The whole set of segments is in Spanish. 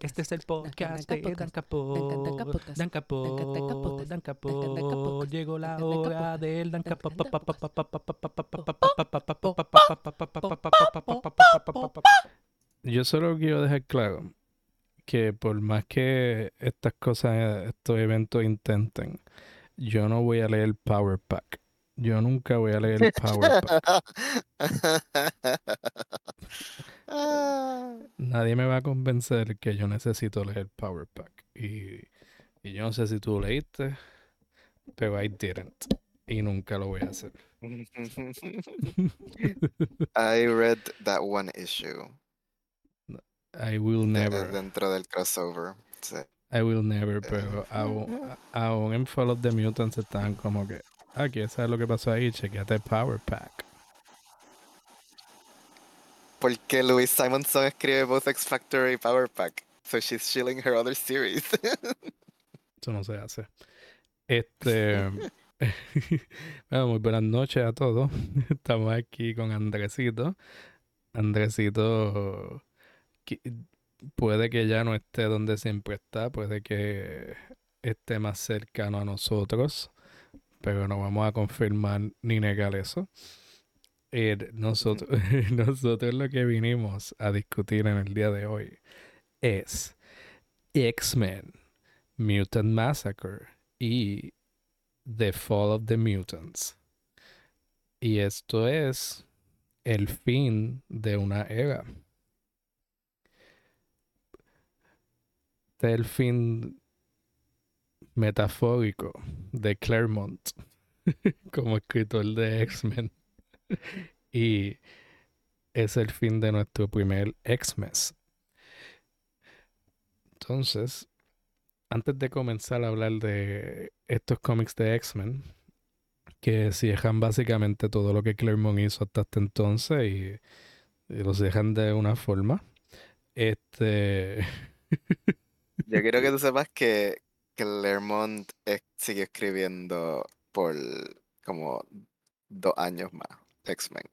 Este es el podcast de Dan Capot. Dan Capot. Dan Capot. Llegó la hora del Dan Capot. Yo solo quiero dejar claro que por más que estas cosas, estos eventos intenten, yo no voy a leer Power Pack. Yo nunca voy a leer el Power Pack. Nadie me va a convencer que yo necesito leer Power Pack. Y, y yo no sé si tú leíste, pero I didn't. Y nunca lo voy a hacer. I read that one issue. I will never. Dentro del crossover. I will never, pero aún, aún en Fall of the Mutants están como que Ah, ¿quieres saber lo que pasó ahí? Chequeate Power Pack. Porque Louise Simonson escribe both X Factor y Power Pack. So she's shilling her other series. Eso no se hace. Este. bueno, muy buenas noches a todos. Estamos aquí con Andresito. Andresito puede que ya no esté donde siempre está, puede que esté más cercano a nosotros pero no vamos a confirmar ni negar eso. Eh, nosotros, nosotros lo que vinimos a discutir en el día de hoy es X-Men, Mutant Massacre y The Fall of the Mutants. Y esto es el fin de una era. Este es el fin metafórico de Claremont como escritor de X-Men. Y es el fin de nuestro primer X-Mes. Entonces, antes de comenzar a hablar de estos cómics de X-Men, que dejan básicamente todo lo que Claremont hizo hasta este entonces y, los dejan de una forma, este... Yo quiero que tú sepas que, Claremont sigue escribiendo por como dos años más X-Men.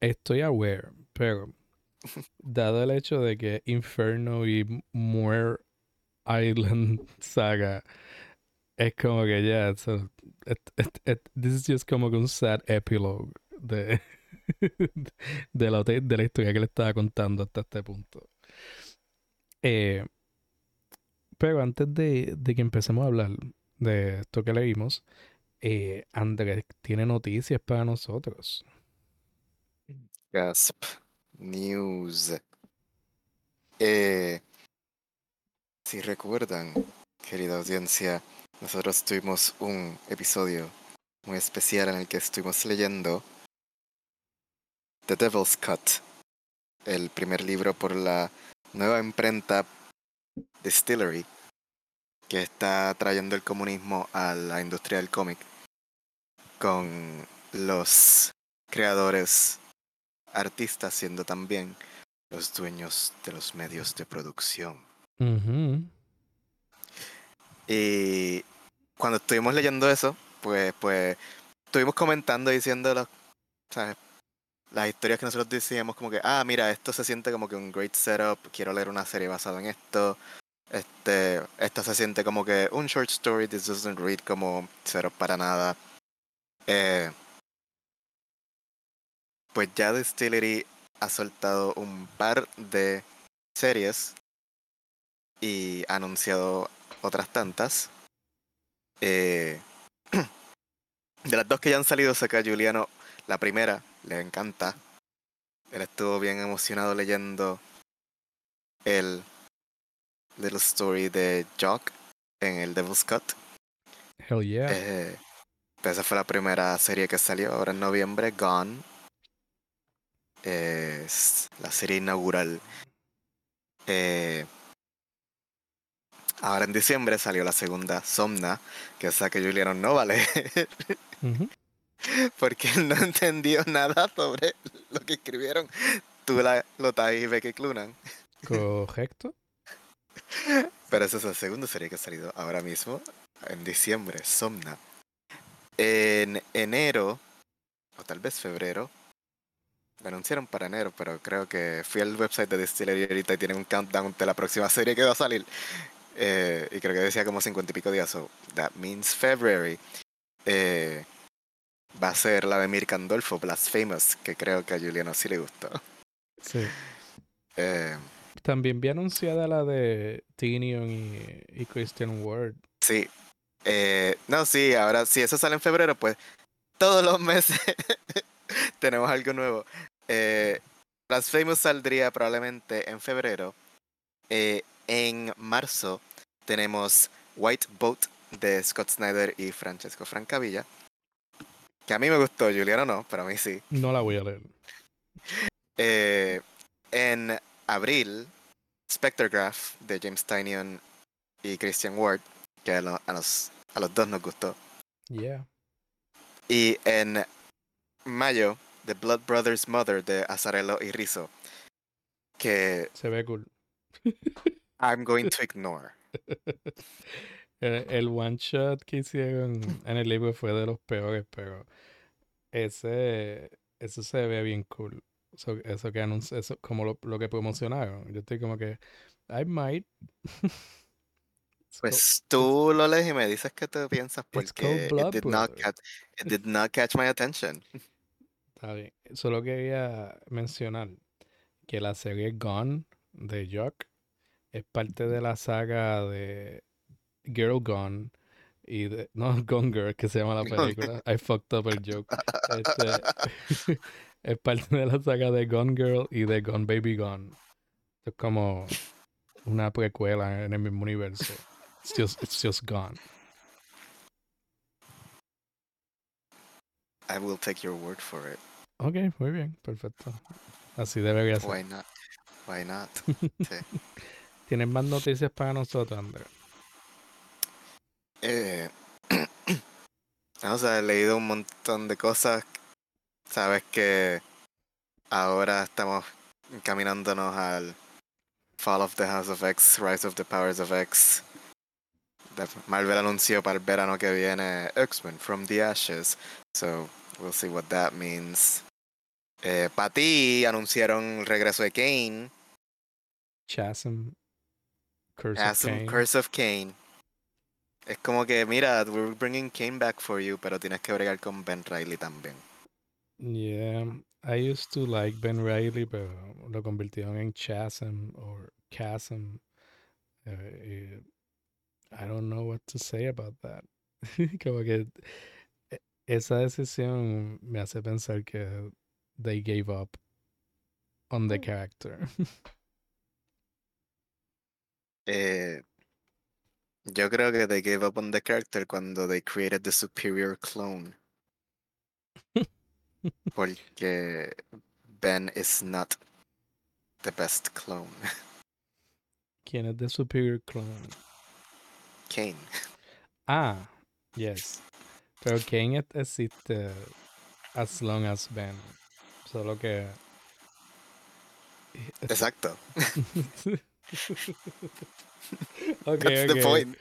Estoy aware, pero dado el hecho de que Inferno y Moore Island Saga es como que ya, this is just como que un sad epilogue de, de, la, de la historia que le estaba contando hasta este punto. Eh, pero antes de, que empecemos a hablar de esto que leímos, eh, Andrés tiene noticias para nosotros. Gasp. News. Eh, si recuerdan, querida audiencia, nosotros tuvimos un episodio muy especial en el que estuvimos leyendo The Devil's Cut, el primer libro por la nueva imprenta Distillery, que está trayendo el comunismo a la industria del cómic con los creadores artistas siendo también los dueños de los medios de producción. Y cuando estuvimos leyendo eso, pues, pues, estuvimos comentando diciendo las historias que nosotros decíamos como que, ah, mira, esto se siente como que un great setup, quiero leer una serie basada en esto. Este, esto se siente como que un short story, this doesn't read como setup para nada. Eh, pues ya Distillery ha soltado un par de series y ha anunciado otras tantas. Eh, de las dos que ya han salido, sé que a Juliano la primera le encanta. Él estuvo bien emocionado leyendo el little story de Jock en el Devil's Cut. Hell yeah. Eh, esa fue la primera serie que salió ahora en noviembre, Gone. Es la serie inaugural. Eh, ahora en diciembre salió la segunda, Somna, que es la que Juliano no va a leer. Porque él no entendió nada sobre lo que escribieron tú, la, Lotai y Becky Clunan. Correcto. Pero esa es la segunda serie que ha salido ahora mismo, en diciembre, Somna. En enero, o tal vez febrero, lo anunciaron para enero, pero creo que fui al website de Distillery ahorita y tienen un countdown de la próxima serie que va a salir. Eh, y creo que decía como cincuenta y pico días. So that means February. Eh, va a ser la de Mirka Andolfo, Blasphemous, que creo que a Juliano sí le gustó. Sí. Eh, También vi anunciada la de Tinion y, y Christian Ward. sí. Eh, no, sí, ahora si eso sale en febrero, pues todos los meses tenemos algo nuevo. Eh, Blasphemous saldría probablemente en febrero. Eh, en marzo tenemos White Boat de Scott Snyder y Francesco Francavilla. Que a mí me gustó, Juliano no, pero a mí sí. No la voy a leer. Eh, en abril, Spectrograph de James Tynion y Christian Ward, que a, lo- a los, a los dos nos gustó. Yeah. Y en mayo, The Blood Brothers Mother de Azarello y Rizzo, que Se ve cool. I'm going to ignore. El, el one shot que hicieron en el libro fue de los peores, pero ese eso se ve bien cool. Eso, eso que anunci- eso como lo, lo que promocionaron. Yo estoy como que I might. Pues tú lo lees y me dices qué te piensas porque it did, not catch, it did not catch my attention. Está bien. Solo quería mencionar que la serie Gone de Jock es parte de la saga de Girl Gone y de, no Gone Girl que se llama la película. I fucked up el joke. Este, es parte de la saga de Gone Girl y de Gone Baby Gone. Es como una precuela en el mismo universo. It's just, it's just gone. I will take your word for it. Ok, muy bien, perfecto. Así debería ser. Why not? Why not? Sí. ¿Tienes más noticias para nosotros, Andrés? Eh, o sea, he leído un montón de cosas. Sabes que ahora estamos encaminándonos al Fall of the House of X, Rise of the Powers of X. Marvel anunció para el verano que viene X-Men From the Ashes. So, we'll see what that means. Eh, para ti anunciaron el regreso de Kane. Chasm. Curse of Cain. Curse of Kane. Es como que, mira, we're bringing Kane back for you, pero tienes que bregar con Ben Riley también. Yeah, I used to like Ben Riley, pero lo convirtieron en Chasm or Chasm. eh, y I don't know what to say about that. Como que e- esa decisión me hace pensar que they gave up on the character. Eh, yo creo que they gave up on the character cuando they created the superior clone. Porque Ben is not the best clone. ¿Quién es the superior clone? Kane. Ah, yes. Pero Kane et- existe as long as Ben. Solo que. Exacto. ok, That's the ok. point.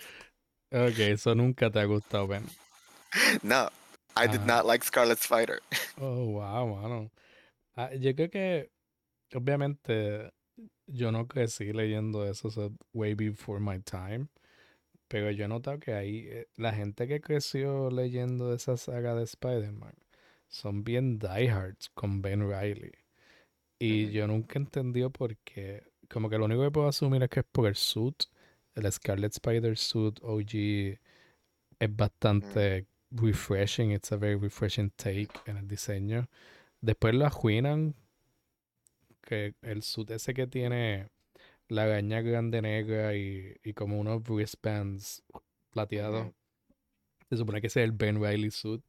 Ok, eso nunca te ha gustado, Ben. No, I did not like Scarlet Spider. Oh, wow, mano. Ah, yo creo que, obviamente, yo no crecí leyendo eso, so way before my time. Pero yo he notado que ahí, eh, la gente que creció leyendo esa saga de Spider-Man son bien diehards con Ben Riley. Y yo nunca entendió por qué. Como que lo único que puedo asumir es que es por el suit. El Scarlet Spider suit OG es bastante refreshing. It's a very refreshing take en el diseño. Después lo ajuinan. Que el suit ese que tiene la gaña grande negra y, y como unos wristbands plateados. Se supone que ese es el Ben Riley suit.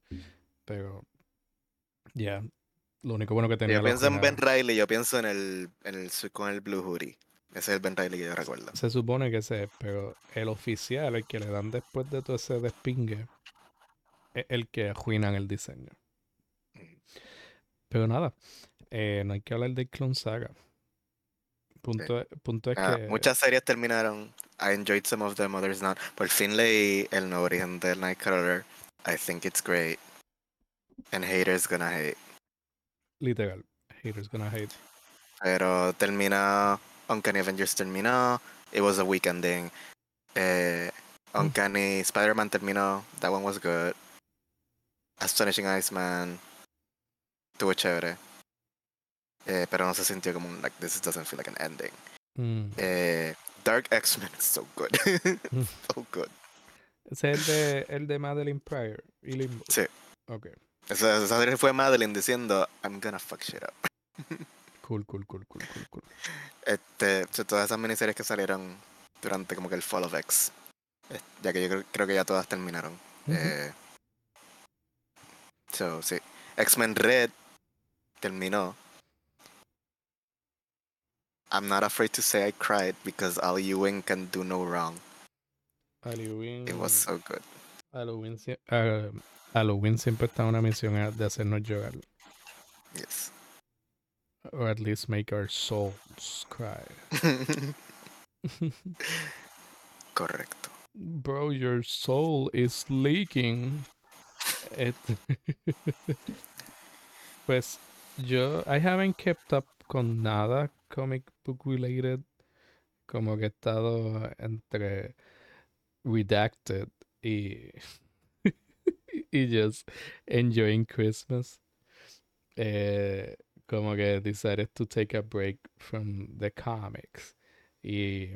Pero, ya. lo único bueno que tenía Yo pienso en Ben. Riley, yo pienso en el, en el con el blue hoodie. Ese es el Ben Riley que yo recuerdo. Se supone que ese es, pero el oficial, el que le dan después de todo ese despingue, es el que ajuinan el diseño. Pero nada, eh, no hay que hablar de Clone Saga. Punto, punto es Ah, que muchas series terminaron. I enjoyed some of them, others not. Por fin leí El nuevo origen del Nightcrawler. I think it's great. And haters gonna hate. literal, Haters gonna hate. Pero termina. Uncanny Avengers terminó. It was a week ending. Eh, Uncanny Spider-Man terminó. That one was good. Astonishing Iceman. Estuvo chévere. Eh, pero no se sintió como un. Like, this doesn't feel like an ending. Mm. Eh, Dark X-Men is so good. so good. Es el de, el de Madeline Pryor y Limbo. Sí. Ok. Esa, esa serie fue Madeline diciendo, I'm gonna fuck shit up. Cool, cool, cool, cool, cool, cool. Este, todas esas miniseries que salieron durante como que el Fall of X. eh, Ya que yo creo, creo que ya todas terminaron. Eh, so, sí. X-Men Red terminó. I'm not afraid to say I cried because Al Ewing can do no wrong. Halloween. It was so good. Halloween, sie- ah, Halloween siempre está en una misión de hacernos llorar. Yes. Or at least make our souls cry. Correcto. Bro, your soul is leaking. Pues yo, I haven't kept up con nada comic book related. Como que he estado entre redacted y, y just enjoying Christmas. Eh, como que decided to take a break from the comics. Y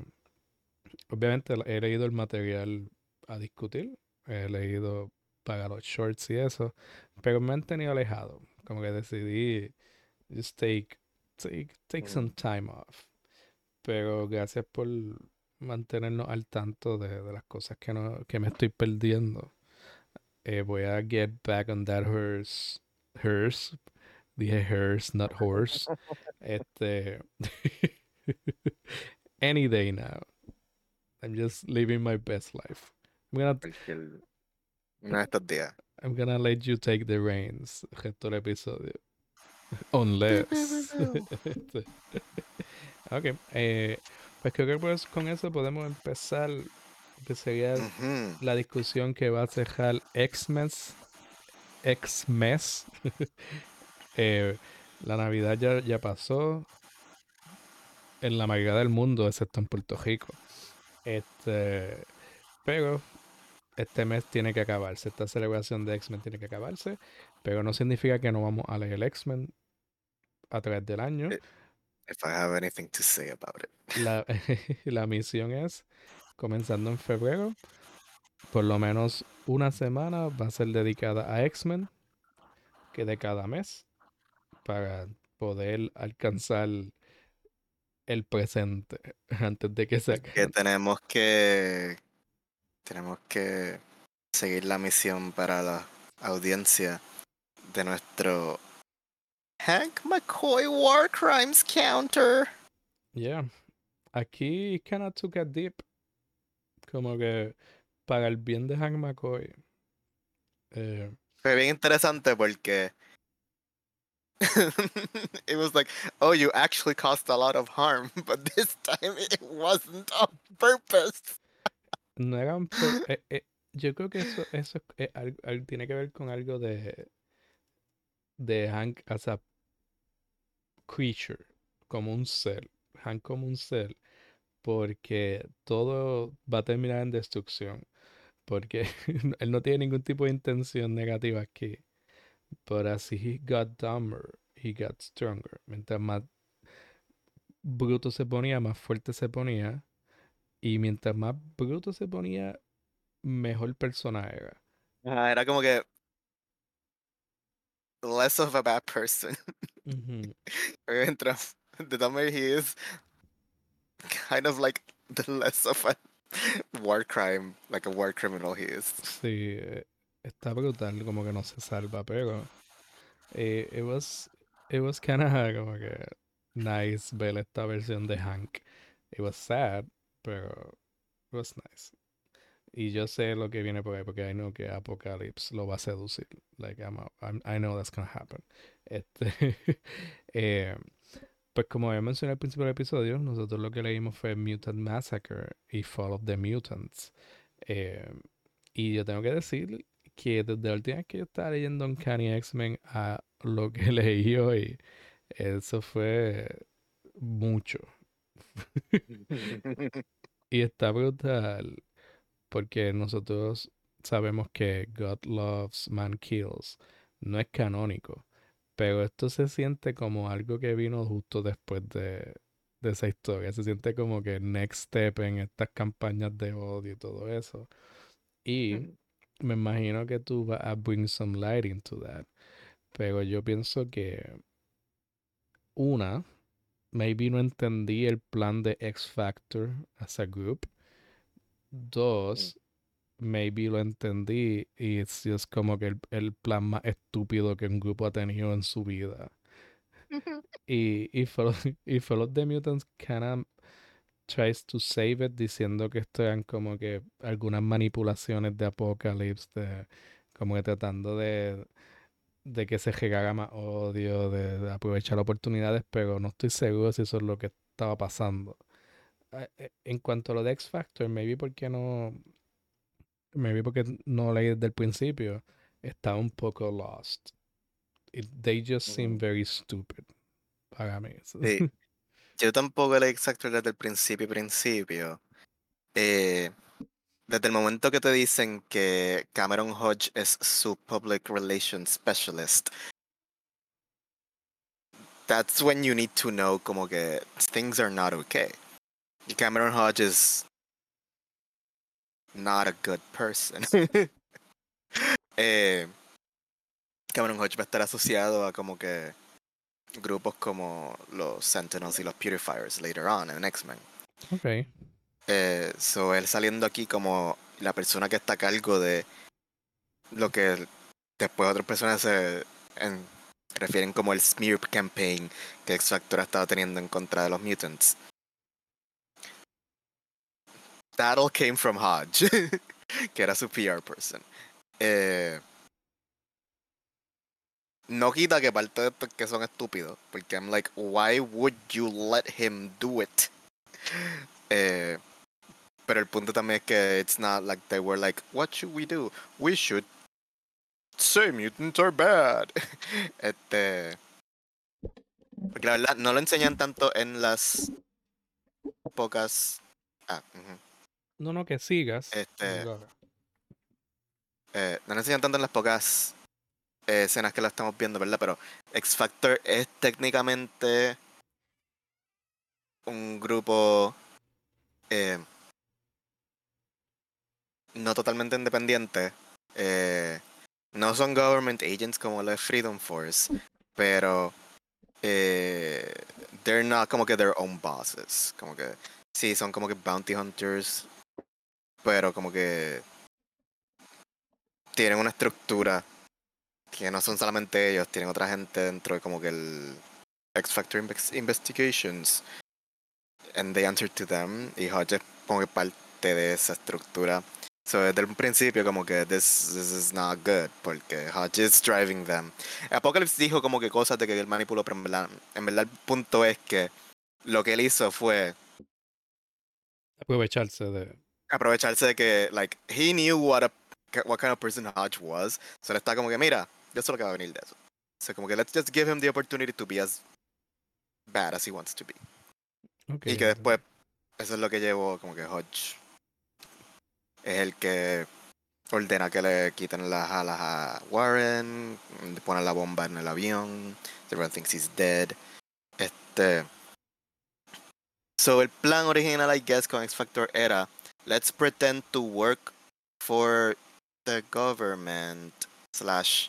obviamente he leído el material a discutir, he leído para los shorts y eso, pero me han tenido alejado. Como que decidí just take, take, take some time off. Pero gracias por mantenernos al tanto de, de las cosas que, no, que me estoy perdiendo. Eh, voy a get back on that horse. Hers. Dije hers, not horse. Este. any day now. I'm just living my best life. I'm gonna Uno de estos días. I'm gonna let you take the reins el resto del episodio. Unless. Este, ok. Eh, pues creo que pues con eso podemos empezar. Que sería la discusión que va a cerrar X-Mes. X-Mes. Eh, la Navidad ya, ya pasó. En la mayoría del mundo, excepto en Puerto Rico. Este, pero este mes tiene que acabarse. Esta celebración de X-Men tiene que acabarse. Pero no significa que no vamos a leer X-Men a través del año. Eh. If I have anything to say about it. La, la misión es, comenzando en febrero, por lo menos una semana va a ser dedicada a X-Men, que de cada mes, para poder alcanzar el presente antes de que se Que acabe. tenemos que. Tenemos que seguir la misión para la audiencia de nuestro Hank McCoy War Crimes Counter. Yeah. Aquí kinda took a dip. Como que para el bien de Hank McCoy. eh, Fue bien interesante porque it was like, oh, you actually caused a lot of harm, but this time it wasn't on purpose. No eran eh, eh, yo creo que eso, eso es al- al- tiene que ver con algo de de Hank as a creature, como un ser, Hank como un ser, porque todo va a terminar en destrucción, porque él no tiene ningún tipo de intención negativa aquí, pero así he got dumber, he got stronger, mientras más bruto se ponía, más fuerte se ponía, y mientras más bruto se ponía, mejor persona era. Ah, era como que less of a bad person. Ujú. Mientras the dumber he is, kind of like the less of a war crime, like a war criminal he is. Sí, está brutal, como que no se salva, pero eh, it was, it was kinda como que nice ver esta versión de Hank. It was sad, pero it was nice. Y yo sé lo que viene por ahí, porque I know que Apocalypse lo va a seducir. Like, I'm, a- I'm- I know that's gonna happen. Este, eh, pues como había mencionado al principio del episodio, nosotros lo que leímos fue Mutant Massacre y Fall of the Mutants. Eh, y yo tengo que decir que desde la última vez que yo estaba leyendo Uncanny X-Men a lo que leí hoy, Eso fue mucho. y está brutal porque nosotros sabemos que God Loves, Man Kills no es canónico, pero esto se siente como algo que vino justo después de, de esa historia. Se siente como que next step en estas campañas de odio y todo eso. Y me imagino que tú vas a bring some light into that. Pero yo pienso que una, maybe no entendí el plan de X Factor as a group. Dos, maybe lo entendí y es just como que el, el, plan más estúpido que un grupo ha tenido en su vida. y, y, Follow, y the Mutants kinda tries to save it diciendo que esto eran como que algunas manipulaciones de Apocalypse, de, como que tratando de, de que se regara más odio, de, de, aprovechar oportunidades, pero no estoy seguro si eso es lo que estaba pasando. Eh, en cuanto a lo de X Factor, maybe porque no, maybe porque no leí desde el principio, estaba un poco lost. It, they just seem very stupid para mí. Sí. Yo tampoco leí X Factor desde el principio, principio. Eh, desde el momento que te dicen que Cameron Hodge es su Public Relations Specialist, that's when you need to know como que things are not okay. Cameron Hodge is not a good person. eh, Cameron Hodge va a estar asociado a como que grupos como los Sentinels y los Purifiers later on en X-Men. Ok. Eh, so él saliendo aquí como la persona que está a cargo de lo que después otras personas se en, refieren como el smear campaign que X Factor ha estado teniendo en contra de los mutants. That all came from Hodge, que era su PR person. Eh, no quita que parte de esto que son estúpidos, porque I'm like, why would you let him do it? Eh, pero el punto también es que it's not like they were like, what should we do? We should say mutants are bad. Este, porque la verdad no lo enseñan tanto en las pocas. Ah, uh. No, no, que sigas. Este, eh, no enseñan tanto en las pocas eh, escenas que la estamos viendo, ¿verdad? Pero X Factor es técnicamente un grupo eh, no totalmente independiente. Eh, no son government agents como la Freedom Force, pero eh, they're not como que their own bosses. Como que sí, son como que bounty hunters, pero como que tienen una estructura que no son solamente ellos, tienen otra gente dentro de como que el X Factor Investigations. And they answer to them. Y Hodge es como que parte de esa estructura. So desde un principio como que this, this is not good porque Hodge is driving them. Apocalypse dijo como que cosas de que él manipuló, pero en verdad, en verdad el punto es que lo que él hizo fue aprovecharse de aprovecharse de que like he knew what a what kind of person Hodge was. So él está como que mira, yo sé lo que va a venir de eso. O sea, como que let's just give him the opportunity to be as bad as he wants to be. Okay. Y que después, eso es lo que llevó, como que Hodge es el que ordena que le quiten las alas a Warren, pone la bomba en el avión, everyone thinks he's dead. Este. So, el plan original, I guess, con X Factor era: let's pretend to work for the government, slash,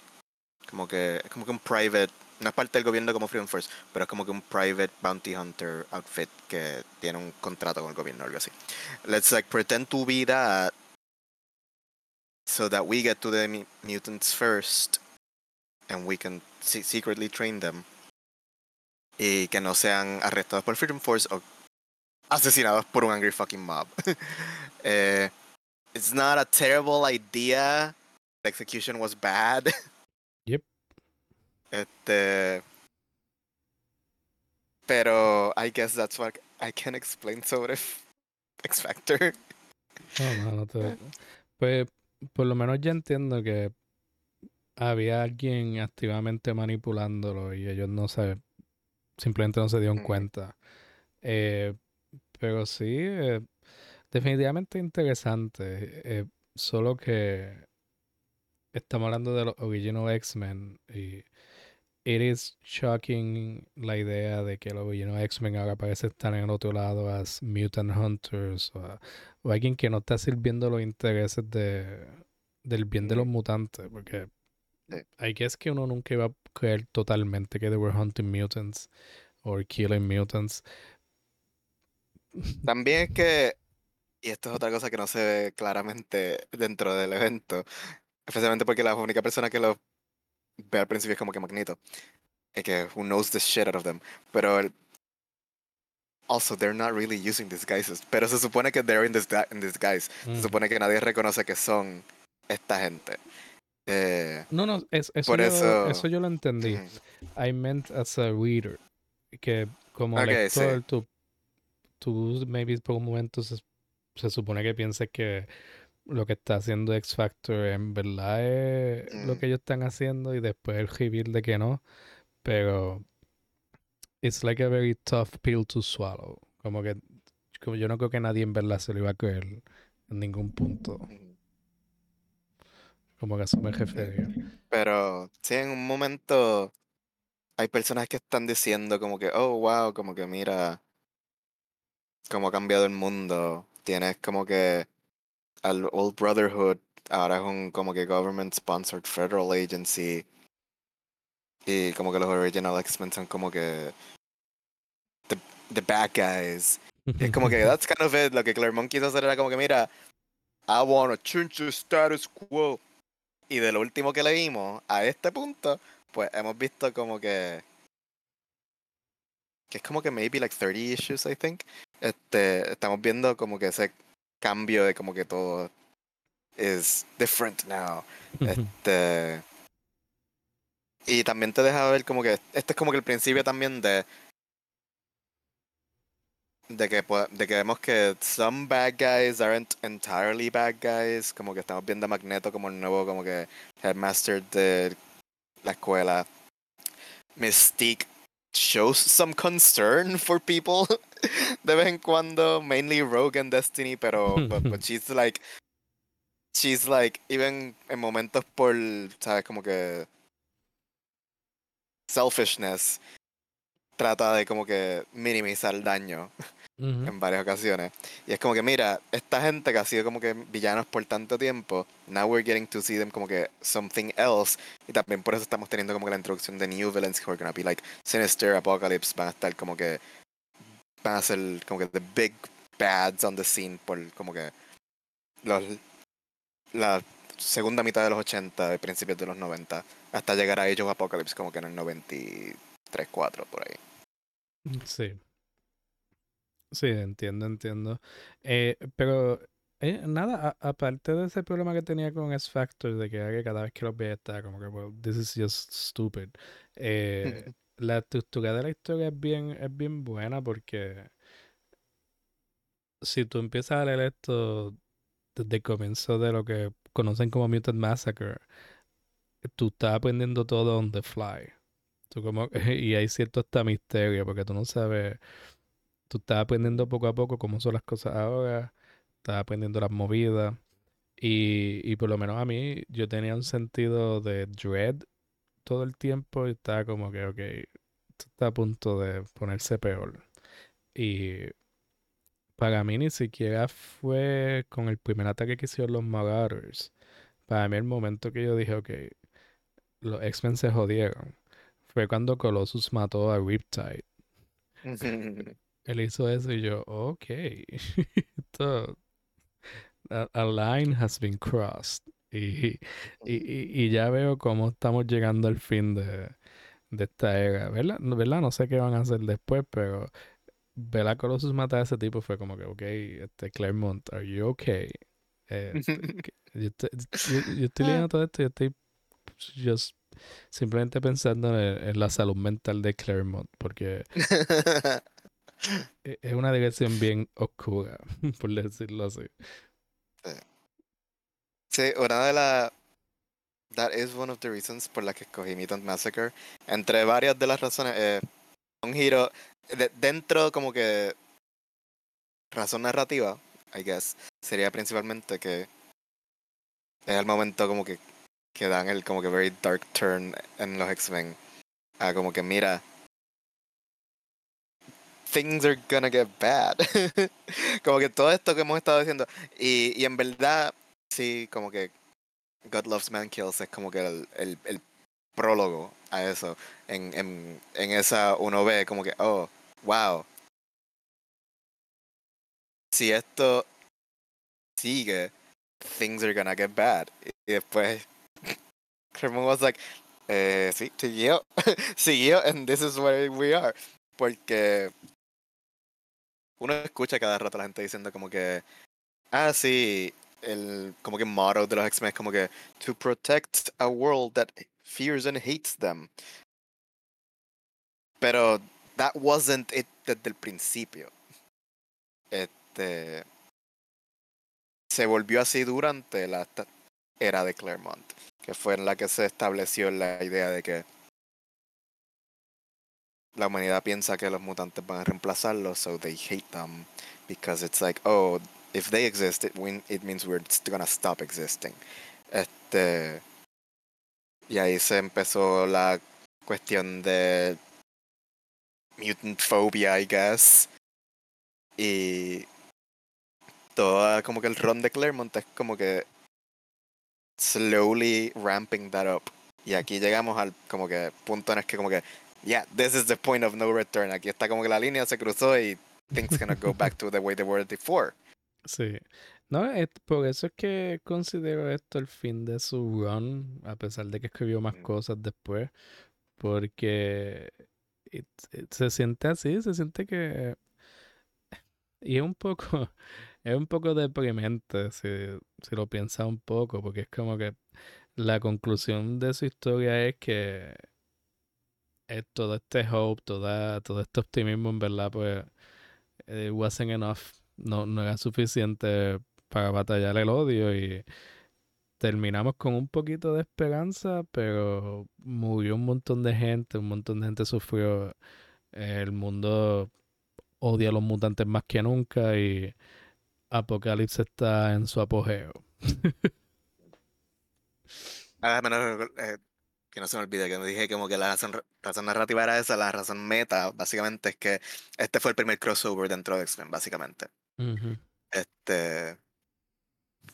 como que, como que un private no parte del gobierno como Freedom Force, pero es como que un private bounty hunter outfit que tiene un contrato con el gobierno o algo así. Let's like pretend to be that so that we get to the mutants first and we can secretly train them y que no sean arrestados por Freedom Force o asesinados por un angry fucking mob. eh, it's not a terrible idea. The execution was bad. Yep. Este. Pero I guess that's what I can explain sobre X Factor. No, no, no te... Pues por lo menos ya entiendo que había alguien activamente manipulándolo y ellos no se simplemente no se dieron cuenta. Eh, pero sí, eh, definitivamente interesante. eh, solo que estamos hablando de los original X-Men y it is shocking la idea de que los original X-Men ahora parece estar en el otro lado as mutant hunters o, a- o alguien que no está sirviendo los intereses de, del bien de los Ujú. mutantes, porque Sí. I guess que uno nunca iba a creer totalmente que they were hunting mutants or killing mutants. También es que, y esto es otra cosa que no se ve claramente dentro del evento, especialmente porque la única persona que lo ve al principio es como que Magneto, es que who knows the shit out of them, pero el- also they're not really using disguises, pero se supone que they're in, disgu- in disguise, se Mm. supone que nadie reconoce que son esta gente. Eh, No, no, es- eso, Por yo, eso- eso yo lo entendí. ujú, I meant as a reader. Que como Ok, lector, sí. tú, tú maybe por un momento se, se supone que pienses que lo que está haciendo X Factor en verdad es lo Mm. que ellos están haciendo y después el reveal de que no. Pero it's like a very tough pill to swallow. Como que como yo no creo que nadie en verdad se lo iba a creer en ningún punto. Como que eso me refería. Pero sí, en un momento hay personas que están diciendo como que, oh, wow, como que mira cómo ha cambiado el mundo. Tienes como que al Old Brotherhood, ahora es un como que government sponsored federal agency. Y como que los original X-Men son como que the, the bad guys. Y es como que that's kind of it. Lo que Claremont quiso hacer era como que mira, I wanna change the status quo. Y de lo último que leímos a este punto, pues hemos visto como que que es como que maybe like 30 issues, I think. Este, estamos viendo como que ese cambio de como que todo is different now. Este, y también te deja ver como que este es como que el principio también de de que de que vemos que some bad guys aren't entirely bad guys, como que estamos viendo a Magneto como el nuevo como que headmaster de la escuela. Mystique shows some concern for people de vez en cuando, mainly Rogue and Destiny, pero but, but she's like she's like even en momentos por sabes como que selfishness trata de como que minimizar el daño En varias ocasiones. Y es como que, mira, esta gente que ha sido como que villanos por tanto tiempo, now we're getting to see them como que something else. Y también por eso estamos teniendo como que la introducción de new villains who are gonna be like Sinister, Apocalypse, van a estar como que, van a ser como que the big bads on the scene por como que los, la segunda mitad de los 80, y principios de los 90, hasta llegar a of Apocalypse como que en el 93, 4 por ahí. Sí. Sí, entiendo, entiendo. Eh, pero eh, nada, a- aparte de ese problema que tenía con S Factor, de que, era que cada vez que los veía estaba como que, well, this is just stupid. eh, la estructura de la historia es bien, es bien buena porque si tú empiezas a leer esto desde el comienzo de lo que conocen como Mutant Massacre, tú estás aprendiendo todo on the fly. Tú como, y hay cierto hasta misterio porque tú no sabes, tú estás aprendiendo poco a poco cómo son las cosas ahora, estás aprendiendo las movidas y, y por lo menos a mí yo tenía un sentido de dread todo el tiempo y estaba como que, ok, esto está a punto de ponerse peor. Y para mí ni siquiera fue con el primer ataque que hicieron los Marauders. Para mí el momento que yo dije, ok, los X-Men se jodieron, fue cuando Colossus mató a Riptide. Él hizo eso y yo, ok, esto, a, a line has been crossed. Y, y, y, y ya veo cómo estamos llegando al fin de, de esta era, ¿verdad? No- ¿verdad? No sé qué van a hacer después, pero ver a Colossus matar a ese tipo fue como que, ok, este Claremont, are you okay? Este, yo, estoy- yo- yo estoy leyendo todo esto y estoy just simplemente pensando en, en la salud mental de Claremont, porque es una dirección bien oscura, por decirlo así. Sí, una de las. That is one of the reasons por la que escogí Mutant Massacre. Entre varias de las razones, eh, un giro de- dentro como que razón narrativa, I guess, sería principalmente que es el momento como que que dan el como que very dark turn en los X-Men a como que mira things are gonna get bad. Como que todo esto que hemos estado diciendo. Y, en verdad sí como que God Loves Man Kills es como que el, prólogo a eso. En, en, en esa uno ve como que oh wow. Si esto sigue things are gonna get bad. Y después Herman was like eh, sí siguió siguió and this is where we are. Porque uno escucha cada rato a la gente diciendo como que ah sí el como que motto de los X-Men es como que to protect a world that fears and hates them pero that wasn't it desde el principio. Este se volvió así durante la era de Claremont que fue en la que se estableció la idea de que la humanidad piensa que los mutantes van a reemplazarlos, so they hate them because it's like, oh, if they exist, it, win- it means we're gonna stop existing. Este y ahí se empezó la cuestión de mutant phobia, I guess. Y todo como que el run de Claremont es como que slowly ramping that up. Y aquí llegamos al como que punto en el que como que yeah, this is the point of no return. Aquí está como que la línea se cruzó y things gonna go back to the way they were before. Sí. No, es, por eso es que considero esto el fin de su run, a pesar de que escribió más Mm. cosas después, porque it- it- se siente así, se siente que... Y es un poco, es un poco deprimente si, si lo piensas un poco, porque es como que la conclusión de su historia es que todo este hope, toda, todo este optimismo, en verdad, pues, it wasn't enough. No, no era suficiente para batallar el odio y terminamos con un poquito de esperanza, pero murió un montón de gente, un montón de gente sufrió. El mundo odia a los mutantes más que nunca y Apocalipsis está en su apogeo. Eh, que no se me olvide que me dije como que la razón, razón narrativa era esa, la razón meta, básicamente es que este fue el primer crossover dentro de X-Men, básicamente. Este. O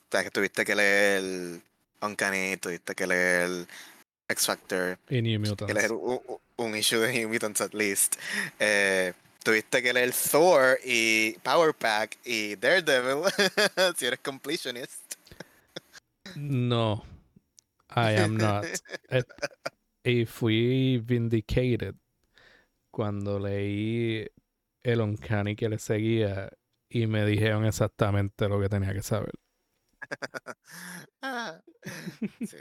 sea, que tuviste que leer Uncanny, tuviste que leer X Factor, Y New que leer un, un- un issue de New Mutants at least. Eh, tuviste que leer Thor y Power Pack y Daredevil, si eres completionist. No, I am not. Y fui vindicated cuando leí el Uncanny que le seguía y me dijeron exactamente lo que tenía que saber. Ah, sí.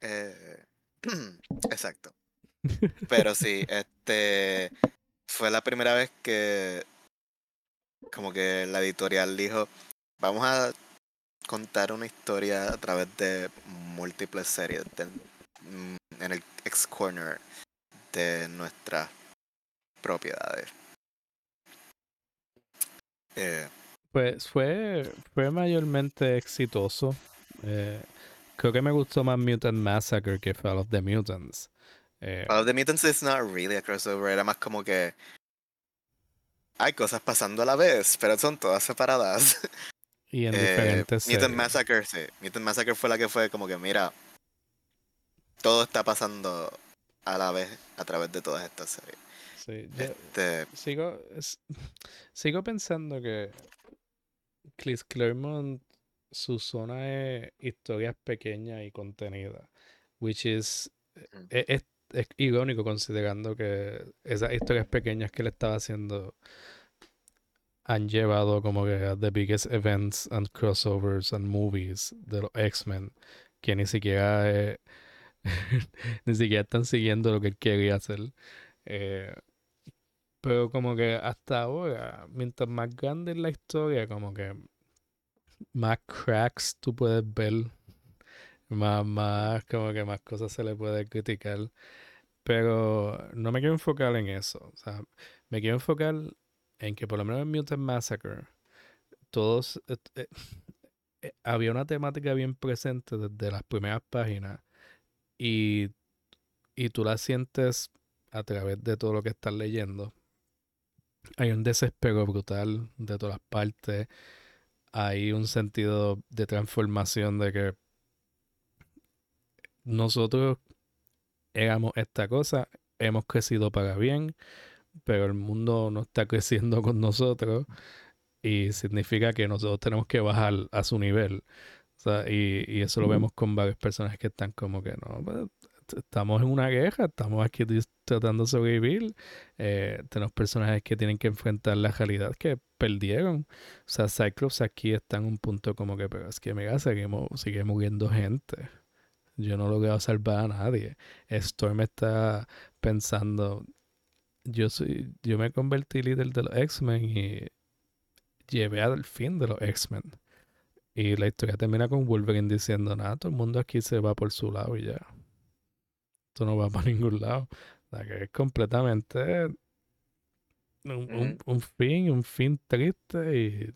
Eh, exacto. Pero sí, este fue la primera vez que como que la editorial dijo, vamos a contar una historia a través de múltiples series mm, en el X Corner de nuestras propiedades. Eh, Pues fue, fue mayormente exitoso. Eh, creo que me gustó más Mutant Massacre que Fall of the Mutants. Eh, Fall of the Mutants is not really a crossover, era más como que hay cosas pasando a la vez, pero son todas separadas. y en Eh, diferentes Mutant series. Massacre, sí. Mutant Massacre fue la que fue como que, mira, todo está pasando a la vez a través de todas estas series. Sí, yo Este, sigo, sigo pensando que Chris Claremont, su zona es historias pequeñas y contenidas, which is, es, es- es irónico considerando que esas historias pequeñas que le estaba haciendo han llevado como que the biggest events and crossovers and movies de los X-Men, que ni siquiera eh, ni siquiera están siguiendo lo que él quería hacer. Eh, pero como que hasta ahora, mientras más grande es la historia, como que más cracks tú puedes ver, más, como que más cosas se le puede criticar. Pero no me quiero enfocar en eso. Me quiero enfocar en que por lo menos en Mutant Massacre, todos... eh, eh, eh, había una temática bien presente desde las primeras páginas y, y tú la sientes a través de todo lo que estás leyendo. Hay un desespero brutal de todas partes. Hay un sentido de transformación de que nosotros éramos esta cosa, hemos crecido para bien, pero el mundo no está creciendo con nosotros y significa que nosotros tenemos que bajar a su nivel. O sea, y, y eso lo vemos con varios personajes que están como que no, pues, estamos en una guerra, estamos aquí tratando de sobrevivir. eh, tenemos personajes que tienen que enfrentar la realidad que perdieron. O sea, Cyclops aquí está en un punto como que, pero es que mira, seguimos, sigue muriendo gente. Yo no he logrado salvar a nadie. Storm está pensando, yo soy, yo me convertí líder de los X-Men y llevé al fin de los X-Men. Y la historia termina con Wolverine diciendo, nada, todo el mundo aquí se va por su lado y ya. Esto no va para ningún lado. O sea, que es completamente un, un- un fin, un fin triste y,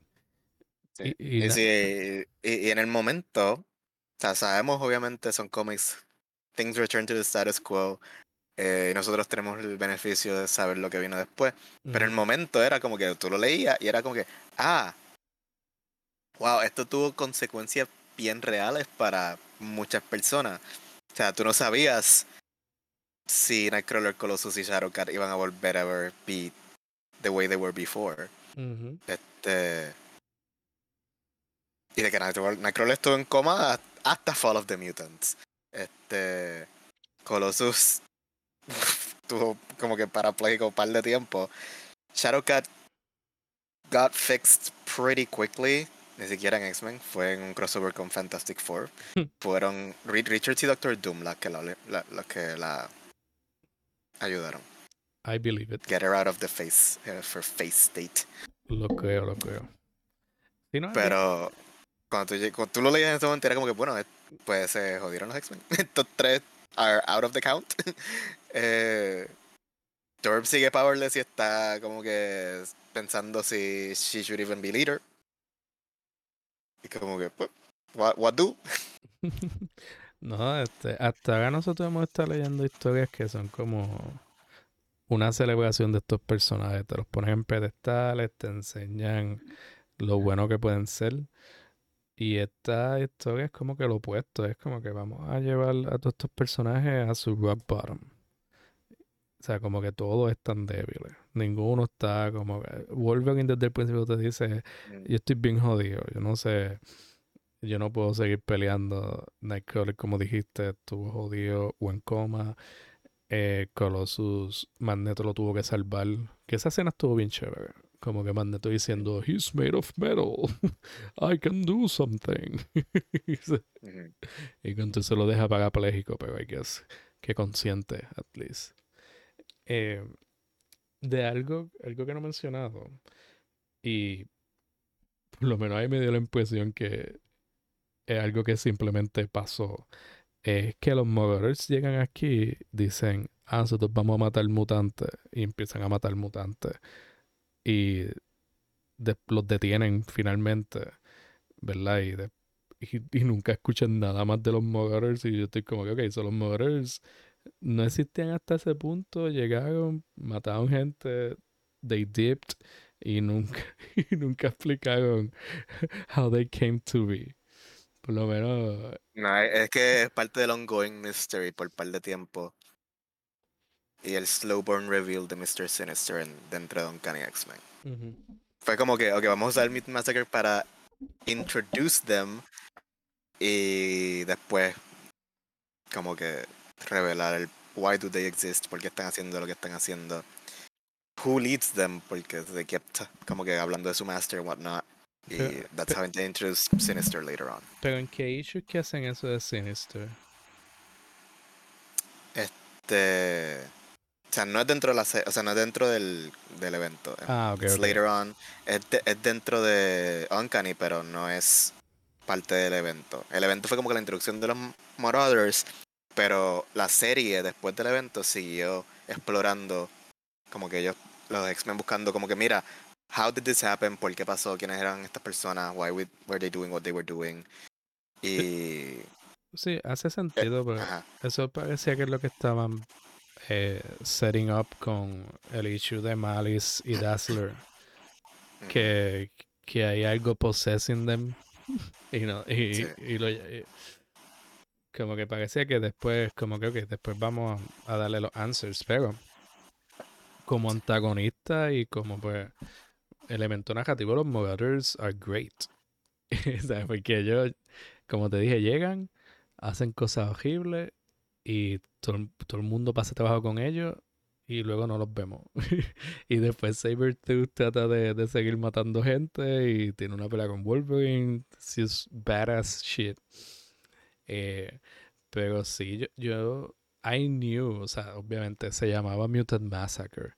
Sí. y- y Y, na- sí, y, y en el momento, o sea, sabemos obviamente son cómics, things return to the status quo, eh, y nosotros tenemos el beneficio de saber lo que vino después, pero el momento era como que tú lo leías y era como que, ah, wow, esto tuvo consecuencias bien reales para muchas personas. O sea, tú no sabías si Nightcrawler, Colossus y Shadowcat iban a volver a ver be the way they were before. Este. Y de que Nightcrawler, Nightcrawler estuvo en coma ha- hasta Fall of the Mutants. Este. Colossus estuvo como que parapléjico un par de tiempo. Shadowcat got fixed pretty quickly. Ni siquiera en X-Men. Fue en un crossover con Fantastic Four. Fueron Reed Richards y Doctor Doom las que la, la- las que la ayudaron. I believe it. Get her out of the face. eh, for face state. Lo creo, lo creo. No, Pero cuando tú, lleg- cuando tú lo leías en ese momento era como que, bueno, eh, pues se jodieron los X-Men. Estos tres are out of the count. eh, Dorm sigue powerless y está como que pensando si she should even be leader. Y como que, pues, what, what? No, este, hasta ahora nosotros hemos estado leyendo historias que son como una celebración de estos personajes. Te los ponen en pedestales, te enseñan lo bueno que pueden ser. Y esta historia es como que lo opuesto. Es como que vamos a llevar a todos estos personajes a su rock bottom. O sea, como que todos están débiles. Ninguno está como que... Wolverine desde el principio te dice, yo estoy bien jodido. Yo no sé. Yo no puedo seguir peleando. Nightcrawler, como dijiste, estuvo jodido o en coma. Eh, Colossus, Magneto lo tuvo que salvar. Que esa escena estuvo bien chévere. Como que Magneto diciendo, He's made of metal. I can do something. y se- Ujú. y que entonces lo deja parapléjico, pero I guess que consciente, at least. Eh, de algo, algo que no he mencionado, y por lo menos ahí me dio la impresión que es algo que simplemente pasó. Es que los Marauders llegan aquí, dicen, ah, nosotros vamos a matar mutantes, y empiezan a matar mutantes. Y de- los detienen finalmente, ¿verdad? Y, y, nunca escuchan nada más de los Marauders, y yo estoy como que, ok, son los Marauders no existían hasta ese punto, llegaron, mataron gente, they dipped y nunca, y nunca explicaron how they came to be. Por lo menos, No, es que es parte del ongoing mystery por par de tiempo. Y el slow burn reveal de Mr. Sinister en, dentro de Uncanny X-Men. Fue como que, ok, vamos a usar el Meat Massacre para introduce them y después como que revelar el why do they exist, por qué están haciendo lo que están haciendo. Who leads them, porque they kept como que hablando de su master and whatnot. Y Pero- that's how they introduce Sinister later on. pero ¿en qué issues que hacen eso de Sinister? Este. O sea, no es dentro de la o sea, no es dentro del, del evento. Ah, ok, It's ok. later on. Es, de- es dentro de Uncanny, pero no es parte del evento. El evento fue como que la introducción de los Marauders, pero la serie después del evento siguió explorando como que ellos, los X-Men buscando como que mira, how did this happen? ¿Por qué pasó? ¿Quiénes eran estas personas? Why were they doing what they were doing? Y... Sí, hace sentido, pero eso parecía que es lo que estaban eh, setting up con el issue de Malice y Dazzler. que, que hay algo possessing them. y, no, y, y, lo, como que parecía que después, como que después vamos a darle los answers, pero como antagonista y como pues elemento narrativo, los Mogators are great. Porque ellos, como te dije, llegan, hacen cosas horribles y todo, el mundo pasa trabajo con ellos y luego no los vemos. y después Sabertooth trata de, de, seguir matando gente y tiene una pelea con Wolverine. es badass shit. Eh, pero sí, yo, yo, I knew, o sea, obviamente se llamaba Mutant Massacre.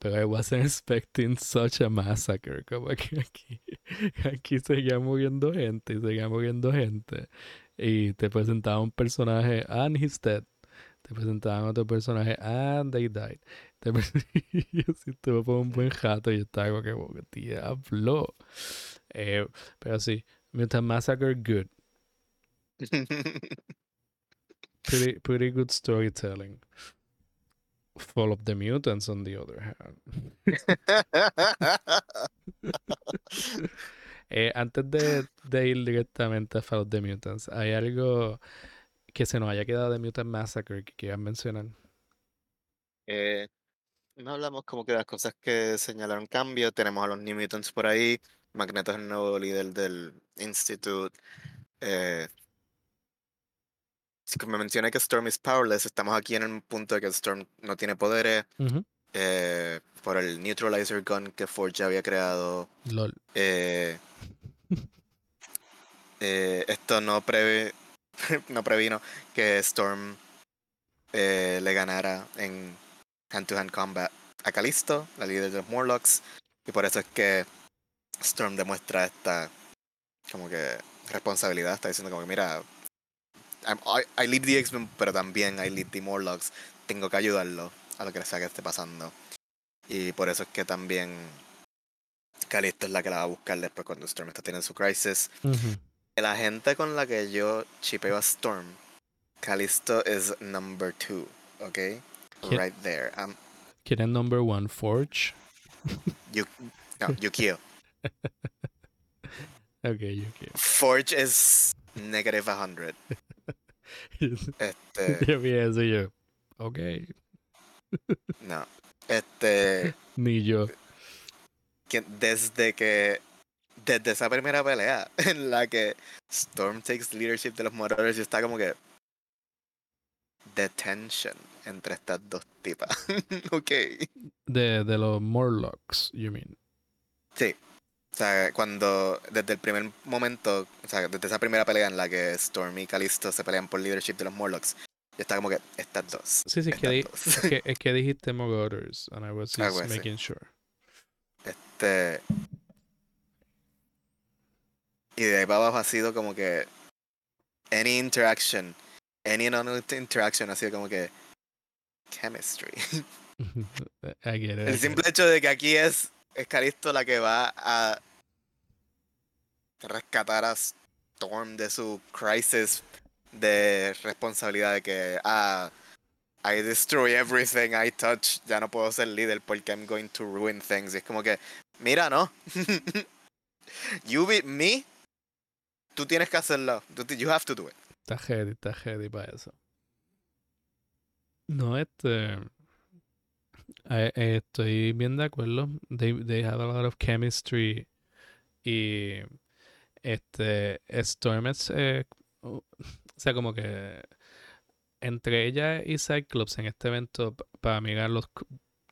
Pero I wasn't expecting such a massacre. Como que aquí, aquí seguía muriendo gente y seguía muriendo gente. Y te presentaban un personaje, and he's dead. Te presentaban otro personaje, and they died. Te y así estuvo por un buen jato y estaba como que, diablo. Eh, pero sí, Mutant Massacre, good. pretty, pretty good storytelling. Fall of the Mutants, on the other hand. eh, antes de, de, ir directamente a Fall of the Mutants, ¿hay algo que se nos haya quedado de Mutant Massacre que quieran mencionar? Eh, no hablamos como que de las cosas que señalaron cambio. Tenemos a los New Mutants por ahí. Magneto es el nuevo líder del Institute. Eh, como me mencioné que Storm is powerless, estamos aquí en un punto de que Storm no tiene poderes. eh, por el Neutralizer Gun que Forge había creado. LOL. Eh, eh, esto no, preve, no previno que Storm eh, le ganara en hand-to-hand -hand combat a Kalisto, la líder de los Morlocks. Y por eso es que Storm demuestra esta como que responsabilidad. Está diciendo como que mira, I, I lead the X-Men, pero también I lead the Morlocks. Tengo que ayudarlo a lo que sea que esté pasando. Y por eso es que también Calisto es la que la va a buscar después cuando Storm está teniendo su crisis. La gente con la que yo chipeo a Storm, Calisto es number two, ¿ok? Right there. Um, ¿Quién es number one? Forge? No, Yukio. ok, Yukio. Forge es negative 100. Este. Yo vi eso yo. Ok. no. Este. Ni yo. desde que. Desde esa primera pelea en la que Storm takes leadership de los moradores, está como que. The tension entre estas dos tipas. ok. De, de los Morlocks, you mean. Sí. O sea, cuando desde el primer momento, o sea, desde esa primera pelea en la que Storm y Callisto se pelean por leadership de los Morlocks, yo estaba como que estas dos. Sí, sí, es que, es, que, es que, dijiste Mogoders, and I was just making sure. Este. Y de ahí para abajo ha sido como que. Any interaction, any non interaction ha sido como que. Chemistry. I get it, El simple hecho de que aquí es, es Calisto la que va a rescatar a Storm de su crisis de responsabilidad de que, ah, I destroy everything I touch, ya no puedo ser líder porque I'm going to ruin things. Y es como que, mira, no. you beat me, tú tienes que hacerlo. You have to do it. Está heavy, está heavy para eso. No, este. Eh, eh, estoy bien de acuerdo. They, they have a lot of chemistry. Y este Storm eh, o sea como que entre ella y Cyclops en este evento para mí eran los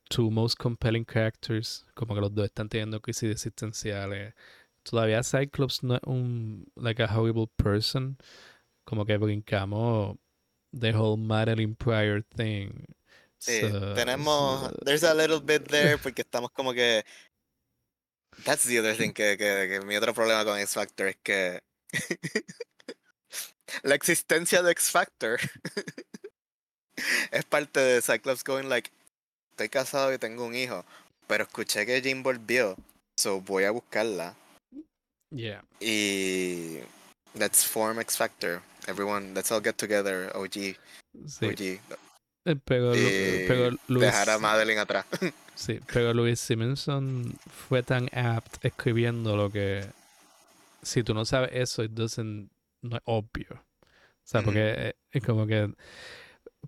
two most compelling characters como que los dos están teniendo crisis existenciales todavía Cyclops no es un like a horrible person como que brincamos the whole Madeline Pryor thing Sí, tenemos, there's a little bit there porque estamos como que That's the other thing que, que, que mi otro problema con X Factor es que la existencia de X Factor es parte de Cyclops going like, estoy casado y tengo un hijo, pero escuché que Jean volvió, so voy a buscarla. Yeah. Y let's form X Factor. Everyone, let's all get together, OG, Sí. OG. Eh, Pero, Luis, dejar a Madeline atrás. sí, pero Luis Simonson fue tan apt escribiendo lo que si tú no sabes eso, it doesn't, no es obvio. O sea, porque es como que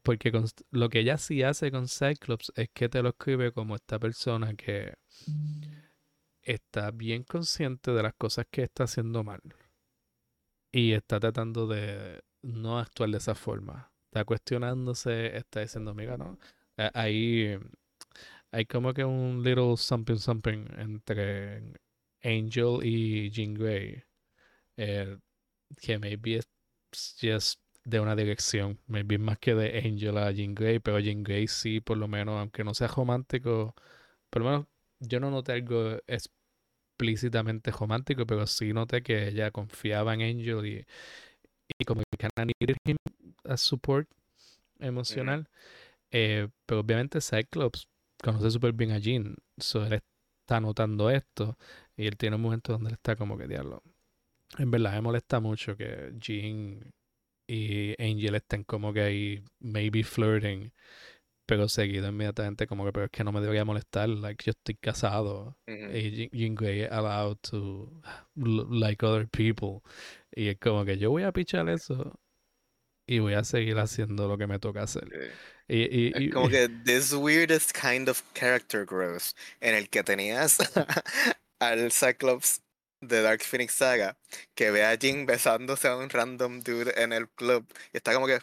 porque con- lo que ella sí hace con Cyclops es que te lo escribe como esta persona que está bien consciente de las cosas que está haciendo mal y está tratando de no actuar de esa forma. Está cuestionándose, está diciendo, mira, no. Ahí hay como que un little something something entre Angel y Jean Grey. eh, que maybe es de una dirección. Maybe más que de Angel a Jean Grey, pero Jean Grey sí, por lo menos, aunque no sea romántico, por lo menos yo no noté algo explícitamente romántico, pero sí noté que ella confiaba en Angel y, y como que kinda needed him as support emocional. Eh, pero obviamente Cyclops conoce súper bien a Jean, so él está notando esto y él tiene un momento donde él está como que diablo. En verdad me molesta mucho que Jean y Angel estén como que ahí maybe flirting, pero seguido inmediatamente como que pero es que no me debería molestar, like yo estoy casado y Jean- Grey allowed to l- like other people y es como que yo voy a pichar eso y voy a seguir haciendo lo que me toca hacer. Y, y- Es y- como que this weirdest kind of character growth en el que tenías al Cyclops de Dark Phoenix Saga que ve a Jean besándose a un random dude en el club y está como que,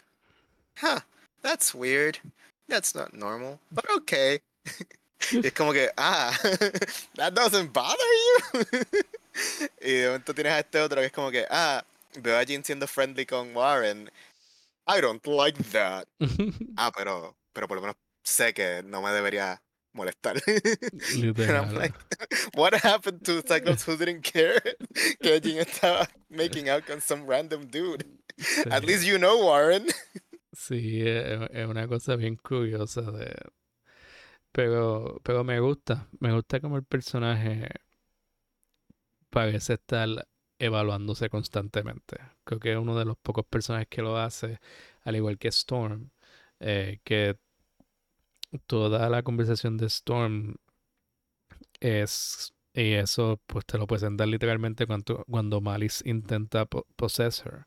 huh, that's weird, that's not normal, but okay. Y es como que, ah, that doesn't bother you. y de momento tienes a este otro que es como que, ah, veo a Jean siendo friendly con Warren. I don't like that. Ah, pero, pero por lo menos sé que no me debería molestar. And I'm like, what happened to Cyclops who didn't care que Jean estaba making out con some random dude? At Sí. least you know, Warren. Sí, es, es una cosa bien curiosa de... Pero, pero me gusta, me gusta como el personaje parece estar evaluándose constantemente. Creo que es uno de los pocos personajes que lo hace, al igual que Storm, eh, que toda la conversación de Storm es... Y eso pues te lo presentan literalmente cuando, cuando Malice intenta po- possess her.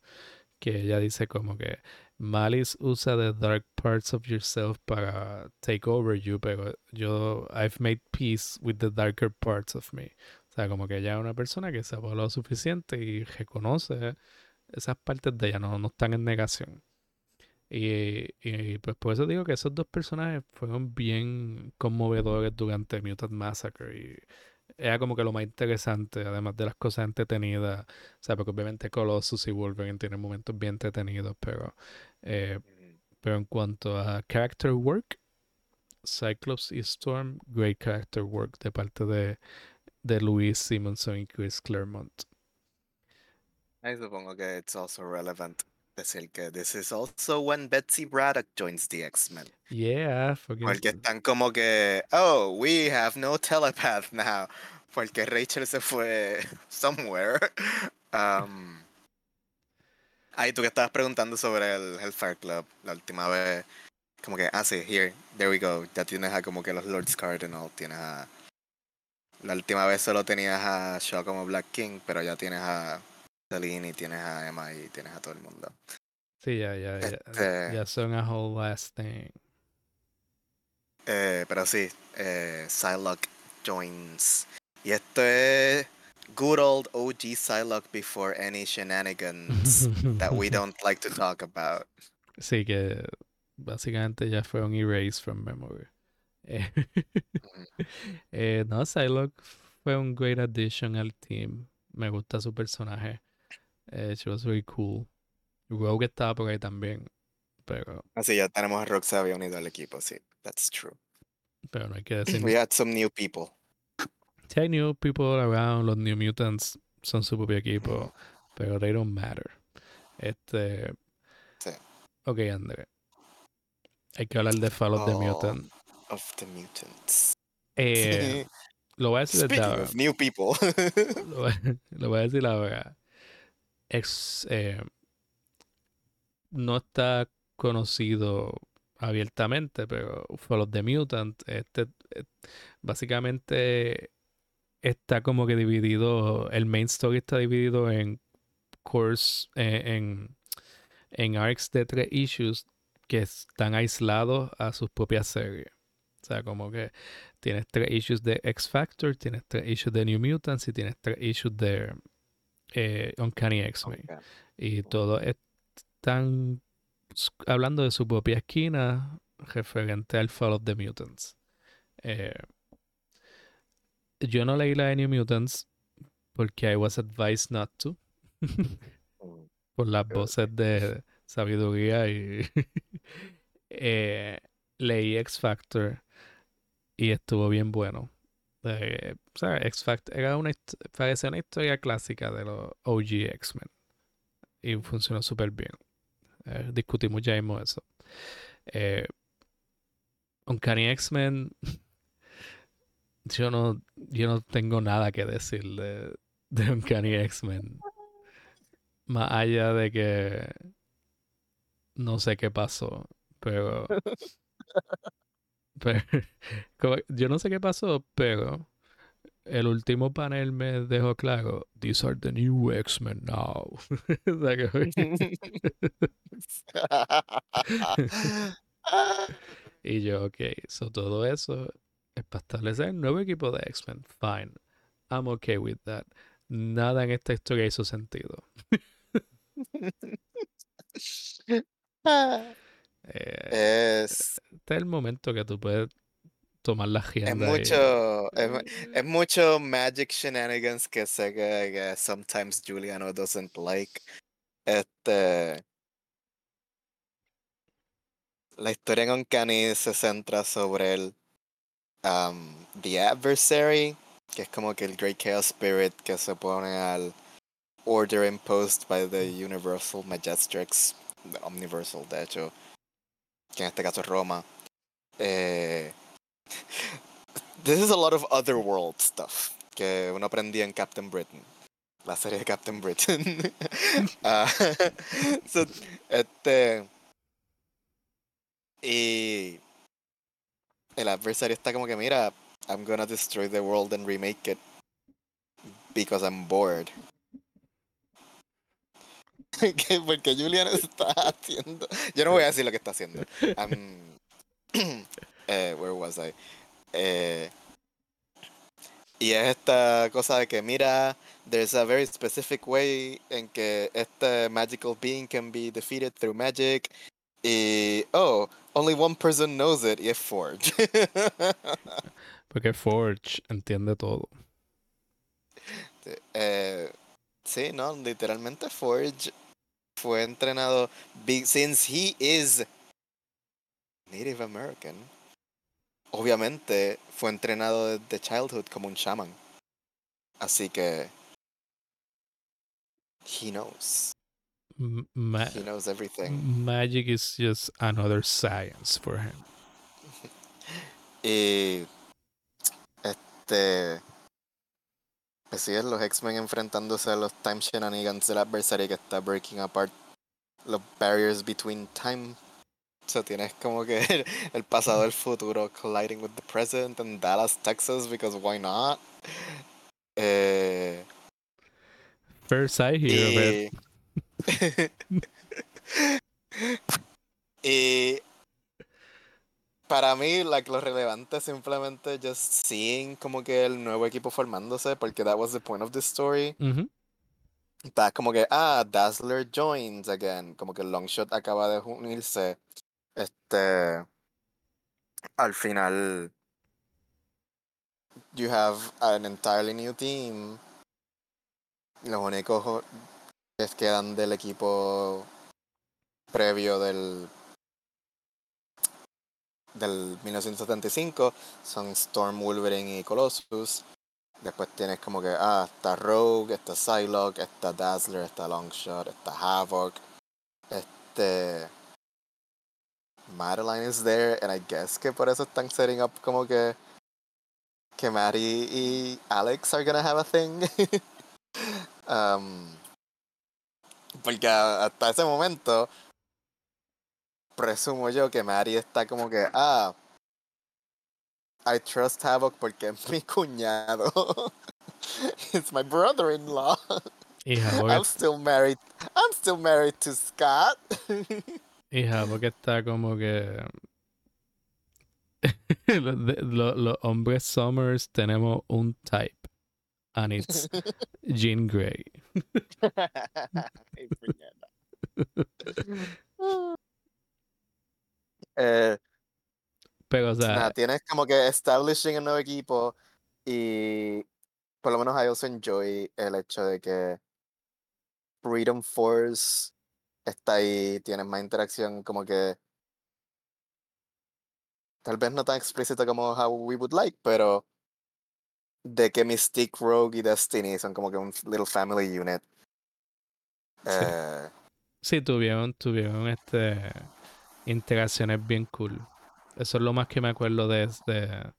Que ella dice como que Malice usa the dark parts of yourself para take over you, pero yo, I've made peace with the darker parts of me. O sea, como que ella es una persona que se ha lo suficiente y reconoce esas partes de ella, no, no están en negación. Y, y pues por eso digo que esos dos personajes fueron bien conmovedores durante Mutant Massacre y era como que lo más interesante, además de las cosas entretenidas. O sea, porque obviamente Colossus y Wolverine tienen momentos bien entretenidos, pero, eh, pero en cuanto a character work, Cyclops y Storm, great character work de parte de, de Louis Simonson y Chris Claremont. Ahí supongo que it's also relevant decir que this is also when Betsy Braddock joins the X-Men. Yeah, Porque están como que, oh, we have no telepath now. Porque Rachel se fue somewhere. Um, ahí tú que estabas preguntando sobre el Hellfire Club la última vez. Como que, ah, sí, here, there we go. Ya tienes a como que los Lords Cardinal, tienes a... La última vez solo tenías a Shaw como Black King, pero ya tienes a Celine y tienes a Emma y tienes a todo el mundo. Sí, ya, ya, ya, Este- ya son a whole last thing. Eh, pero sí, eh, Psylocke joins. Y esto es good old OG Psylocke before any shenanigans that we don't like to talk about. Sí, que básicamente ya fue un erase from memory. Eh, eh, no, Psylocke fue un great addition al team. Me gusta su personaje. Eh, she was very cool. Rogue estaba por ahí también. Pero, Así ya tenemos a Roxy unido al equipo, sí, that's true. pero no hay que decir. We had some new people. Sí, hay new people around. Los New Mutants son su propio equipo. Pero they don't matter. Este. Sí. Ok, André. Hay que hablar de Fall of the Oh. Mutant. Of the Mutants. Eh, lo voy a decir Speaking ahora. of new people. Lo, voy- lo voy a decir ahora. Ex, eh, no está conocido abiertamente, pero Fall of the Mutant, este, eh, básicamente está como que dividido, el main story está dividido en course, eh, en, en arcs de tres issues que están aislados a sus propias series. O sea, como que tienes tres issues de X Factor, tienes tres issues de New Mutants y tienes tres issues de eh, Uncanny X-Men. Y todos están hablando de su propia esquina referente al Fall of the Mutants. Eh, yo no leí la de New Mutants porque I was advised not to. Por las voces de sabiduría y eh, leí X Factor y estuvo bien bueno. Eh, o Factor era una, parecía una historia clásica de los OG X-Men y funcionó súper bien. Eh, discutimos ya mismo eso. Eh, Uncanny X-Men, yo no, yo no tengo nada que decir de, de Uncanny X-Men. Más allá de que no sé qué pasó, pero, yo no sé qué pasó, pero el último panel me dejó claro, these are the new X-Men now. Y yo, ok, so todo eso es para establecer un nuevo equipo de X-Men. Fine. I'm okay with that. Nada en esta historia hizo sentido. Eh, es, este es el momento que tú puedes tomar la es agenda y- mucho es, mu- es mucho magic shenanigans que sé que, que sometimes Juliano doesn't like. Este la historia en Uncanny se centra sobre el um, The Adversary, que es como que el Great Chaos Spirit que se pone al order imposed by the Universal Magistrix, the Omniversal de hecho, que en este caso es Roma. Eh, this is a lot of otherworld stuff que uno aprendía en Captain Britain, la serie de Captain Britain. Ah, este y el adversario está como que mira, I'm gonna destroy the world and remake it because I'm bored. ¿Qué? Porque Julian está haciendo. Yo no voy a decir lo que está haciendo. I'm- eh, where was I? Eh, y es esta cosa de que, mira, there's a very specific way en que este magical being can be defeated through magic. Y, oh, only one person knows it, y es Forge. Porque Forge entiende todo. Eh, sí, no, literalmente Forge fue entrenado since he is Native American. Obviamente fue entrenado desde childhood como un shaman. Así que he knows. Ma- He knows everything. magic is just another science for him. Y este pues sí, es los X-Men enfrentándose a los time shenanigans del adversario que está breaking apart los barriers between time. O sea, tienes como que el, el pasado el futuro colliding with the present in Dallas, Texas, because why not? Eh, First y, y para mí, like, lo relevante es simplemente just seeing como que el nuevo equipo formándose, porque that was the point of the story. Está como que, ah, Dazzler joins again. Como que Longshot acaba de unirse. Este. Al final. You have an entirely new team. Los únicos que quedan del equipo previo del. Del 1975 son Storm, Wolverine y Colossus. Después tienes como que, ah, está Rogue, está Psylocke, está Dazzler, está Longshot, está Havoc. Este. Madeline is there, and I guess que por eso están setting up como que que Maddie y Alex are gonna have a thing. um, porque hasta ese momento presumo yo que Maddie está como que ah I trust Havoc porque es mi cuñado. It's my brother-in-law. I'm still married. I'm still married to Scott. Hija, porque está como que los, hombres Summers tenemos un type. And it's Jean Grey. Eh, Pero, o sea. tienes como que establishing un nuevo equipo y por lo menos I also enjoy el hecho de que Freedom Force está ahí, tienes más interacción como que tal vez no tan explícito como how we would like, pero de que Mystique, Rogue y Destiny son como que un little family unit. Eh, sí, tuvieron, tuvieron este interacciones bien cool. Eso es lo más que me acuerdo de, de,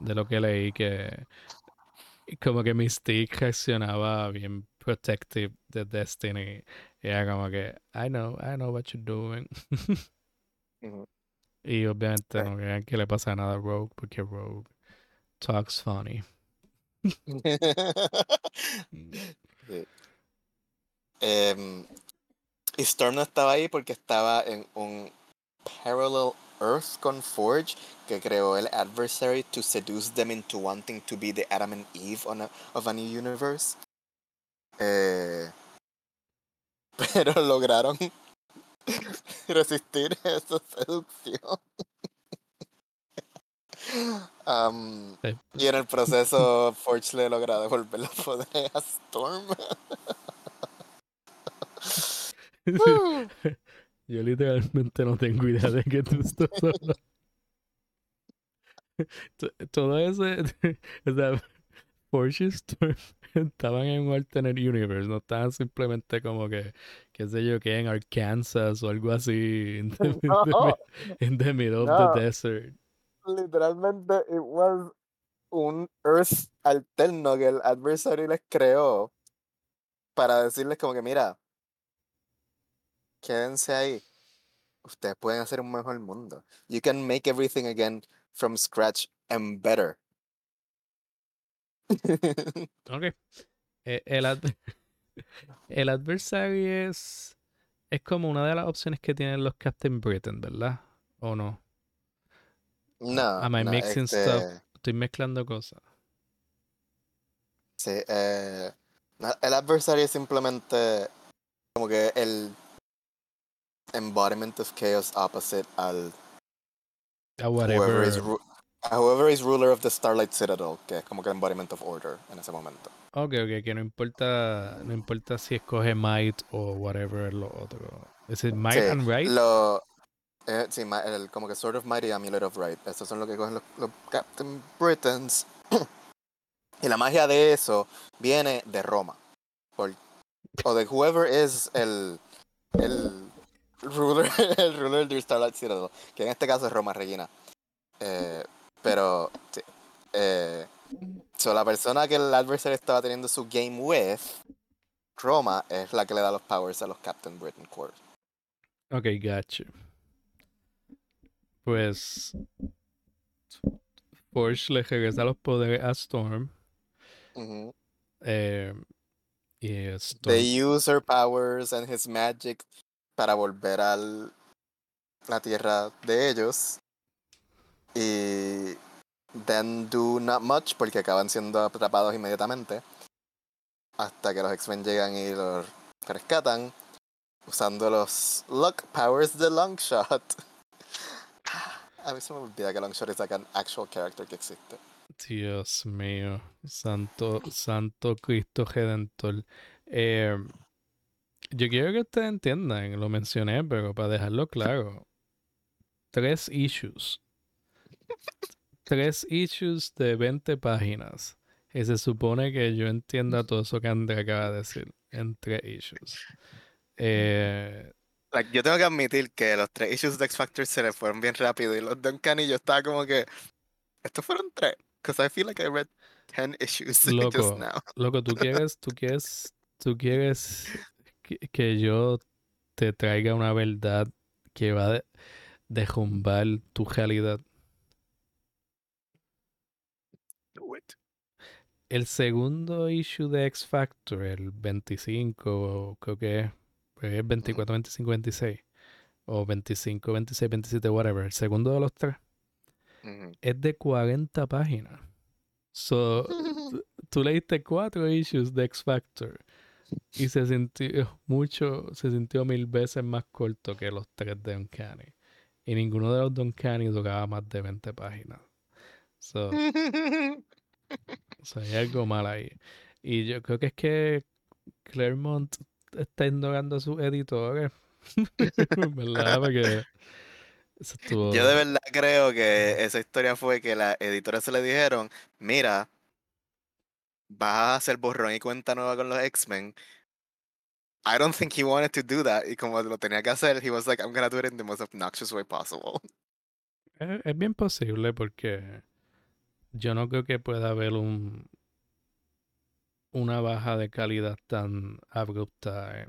de lo que leí, que como que Mystique reaccionaba bien protective de Destiny. Y era como que, I know, I know what you're doing. Y obviamente no crean que le pasa nada a Rogue, porque Rogue talks funny. eh, y Storm no estaba ahí porque estaba en un parallel Earth con Forge que creó el adversary to seduce them into wanting to be the Adam and Eve on a, of a new universe. Eh, pero lograron resistir esa seducción. Um, y en el proceso Forge le logra devolver los poderes a Storm. Yo literalmente no tengo idea de qué tú estás hablando. Todo ese. O sea, Forge Storm estaban en un alternate universe, no estaban simplemente como que, qué sé yo, que en Arkansas o algo así, in the, no, in the middle no. of the desert. Literalmente, it was un Earth alterno que el adversary les creó para decirles como que, mira, quédense ahí. Ustedes pueden hacer un mejor mundo. You can make everything again from scratch and better. ok. Eh, el, ad el adversary es, es como una de las opciones que tienen los Captain Britain, ¿verdad? ¿O no? No. Am I no, mixing este... stuff? Estoy mezclando cosas. Sí, eh, el adversary es simplemente como que el embodiment of chaos opposite al a whatever. Whoever is, whoever is ruler of the Starlight Citadel, que es como que el embodiment of order en ese momento. Ok, ok, que no importa, no importa si escoge Might o whatever lo otro. ¿Es Might sí, and Right? Lo, eh, sí, el, como que Sword of Might y Amulet of Right. Esos son lo que cogen los, los Captain Britons. y la magia de eso viene de Roma. Por, o de whoever is el, el ruler, el ruler del Starlight Citadel, que en este caso es Roma Regina. Eh, pero sí, eh, so la persona que el adversary estaba teniendo su game with, Roma, es la que le da los powers a los Captain Britain Corps. Ok, gotcha. Pues Forge le regresa los poderes a Storm. Uh -huh. eh, y Storm. They use her powers and his magic para volver a la tierra de ellos. Y then do not much porque acaban siendo atrapados inmediatamente. Hasta que los X-Men llegan y los rescatan. Usando los Luck Powers de Longshot. A mí se me olvida que Longshot es like an actual character que existe. Dios mío. Santo, Santo Cristo Redentor. Eh, yo quiero que ustedes entiendan, lo mencioné, pero para dejarlo claro. Tres issues. Tres issues de 20 páginas. Y se supone que yo entienda todo eso que Andrea acaba de decir en tres issues. Eh, Like, yo tengo que admitir que los tres issues de X Factor se le fueron bien rápido y los de Uncanny yo estaba como que. Estos fueron tres. Because I feel like I read 10 issues just Loco, now. loco, tú quieres, tú quieres, tú quieres que, que yo te traiga una verdad que va a de- derrumbar tu realidad. El segundo issue de X Factor, el 25, creo que es, pues es 24, 25, 26, o 25, 26, 27, whatever, el segundo de los tres, Ujú. es de 40 páginas. So, tú leíste cuatro issues de X Factor y se sintió mucho, se sintió mil veces más corto que los tres de Uncanny. Y ninguno de los de Uncanny duraba más de 20 páginas. So, o sea, hay algo mal ahí. Y yo creo que es que Claremont está ignorando a sus editores. ¿Verdad? Porque eso estuvo... Yo de verdad creo que esa historia fue que las editoras se le dijeron, mira, vas a hacer borrón y cuenta nueva con los X-Men. I don't think he wanted to do that. Y como lo tenía que hacer, he was like, I'm gonna do it in the most obnoxious way possible. Es, es bien posible porque yo no creo que pueda haber un una baja de calidad tan abrupta en,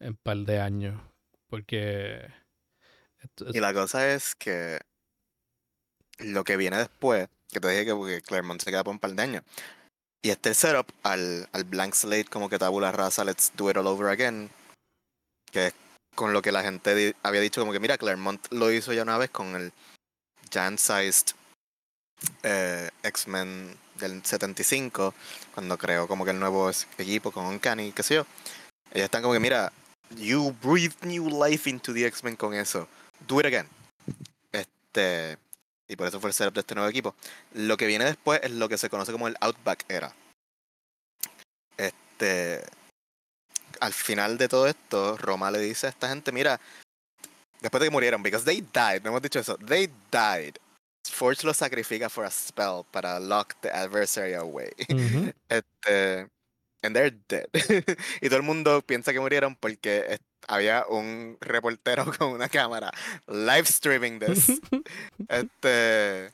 en par de años. Porque esto- Y la cosa es que lo que viene después, que te dije que porque Claremont se queda por un par de años, y este setup al, al blank slate como que tabula rasa, let's do it all over again, que es con lo que la gente di- había dicho como que mira, Claremont lo hizo ya una vez con el giant-sized eh, X-Men del 75, cuando creó como que el nuevo equipo con Uncanny, qué sé yo. Ellos están como que mira, you breathe new life into the X-Men con eso. Do it again. Este, y por eso fue el setup de este nuevo equipo. Lo que viene después es lo que se conoce como el Outback Era. Este, al final de todo esto, Roma le dice a esta gente, mira, después de que murieron, because they died, no hemos dicho eso, they died. Forge lo sacrifica for a spell para lock the adversary away. Este, and they're dead. y todo el mundo piensa que murieron porque había un reportero con una cámara live streaming this. Este.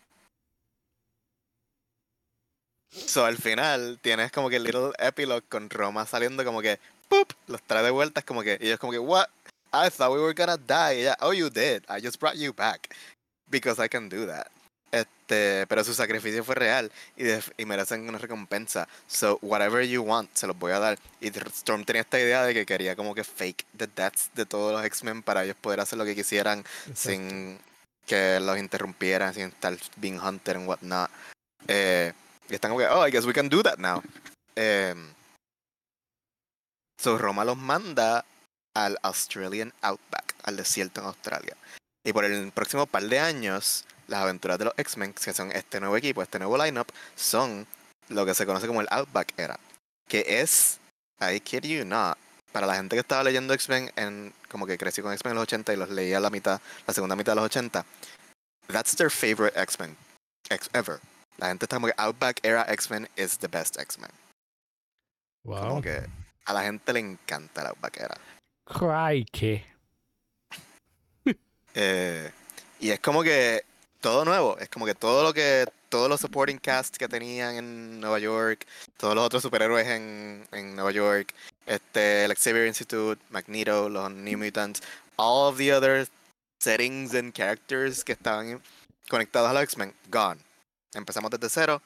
So al final tienes como que el little epilogue con Roma saliendo como que ¡pup! los trae de vuelta, es como que, y ellos como que, what? I thought we were gonna die. Y ella, oh you did. I just brought you back. Because I can do that. Este, pero su sacrificio fue real y, def- y merecen una recompensa. So, whatever you want, se los voy a dar. Y Storm tenía esta idea de que quería como que fake the deaths de todos los X-Men para ellos poder hacer lo que quisieran sin que los interrumpieran, sin estar being hunted and whatnot. Eh, y están como que, oh, I guess we can do that now. Em, so Roma los manda al Australian Outback, al desierto en Australia. Y por el próximo par de años, las aventuras de los X-Men, que son este nuevo equipo, este nuevo lineup, son lo que se conoce como el Outback Era. Que es, I kid you not, para la gente que estaba leyendo X-Men, en, como que creció con X-Men en los 80 y los leía la mitad, la segunda mitad de los 80, that's their favorite X-Men ex- ever. La gente está como que Outback Era X-Men is the best X-Men. Wow. Como que a la gente le encanta el Outback Era. Crikey. Eh, y es como que todo nuevo, es como que todo lo que, todos los supporting cast que tenían en Nueva York, todos los otros superhéroes en, en Nueva York, este, el Xavier Institute, Magneto, los New Mutants, all of the other settings and characters que estaban conectados a los X-Men, gone. Empezamos desde cero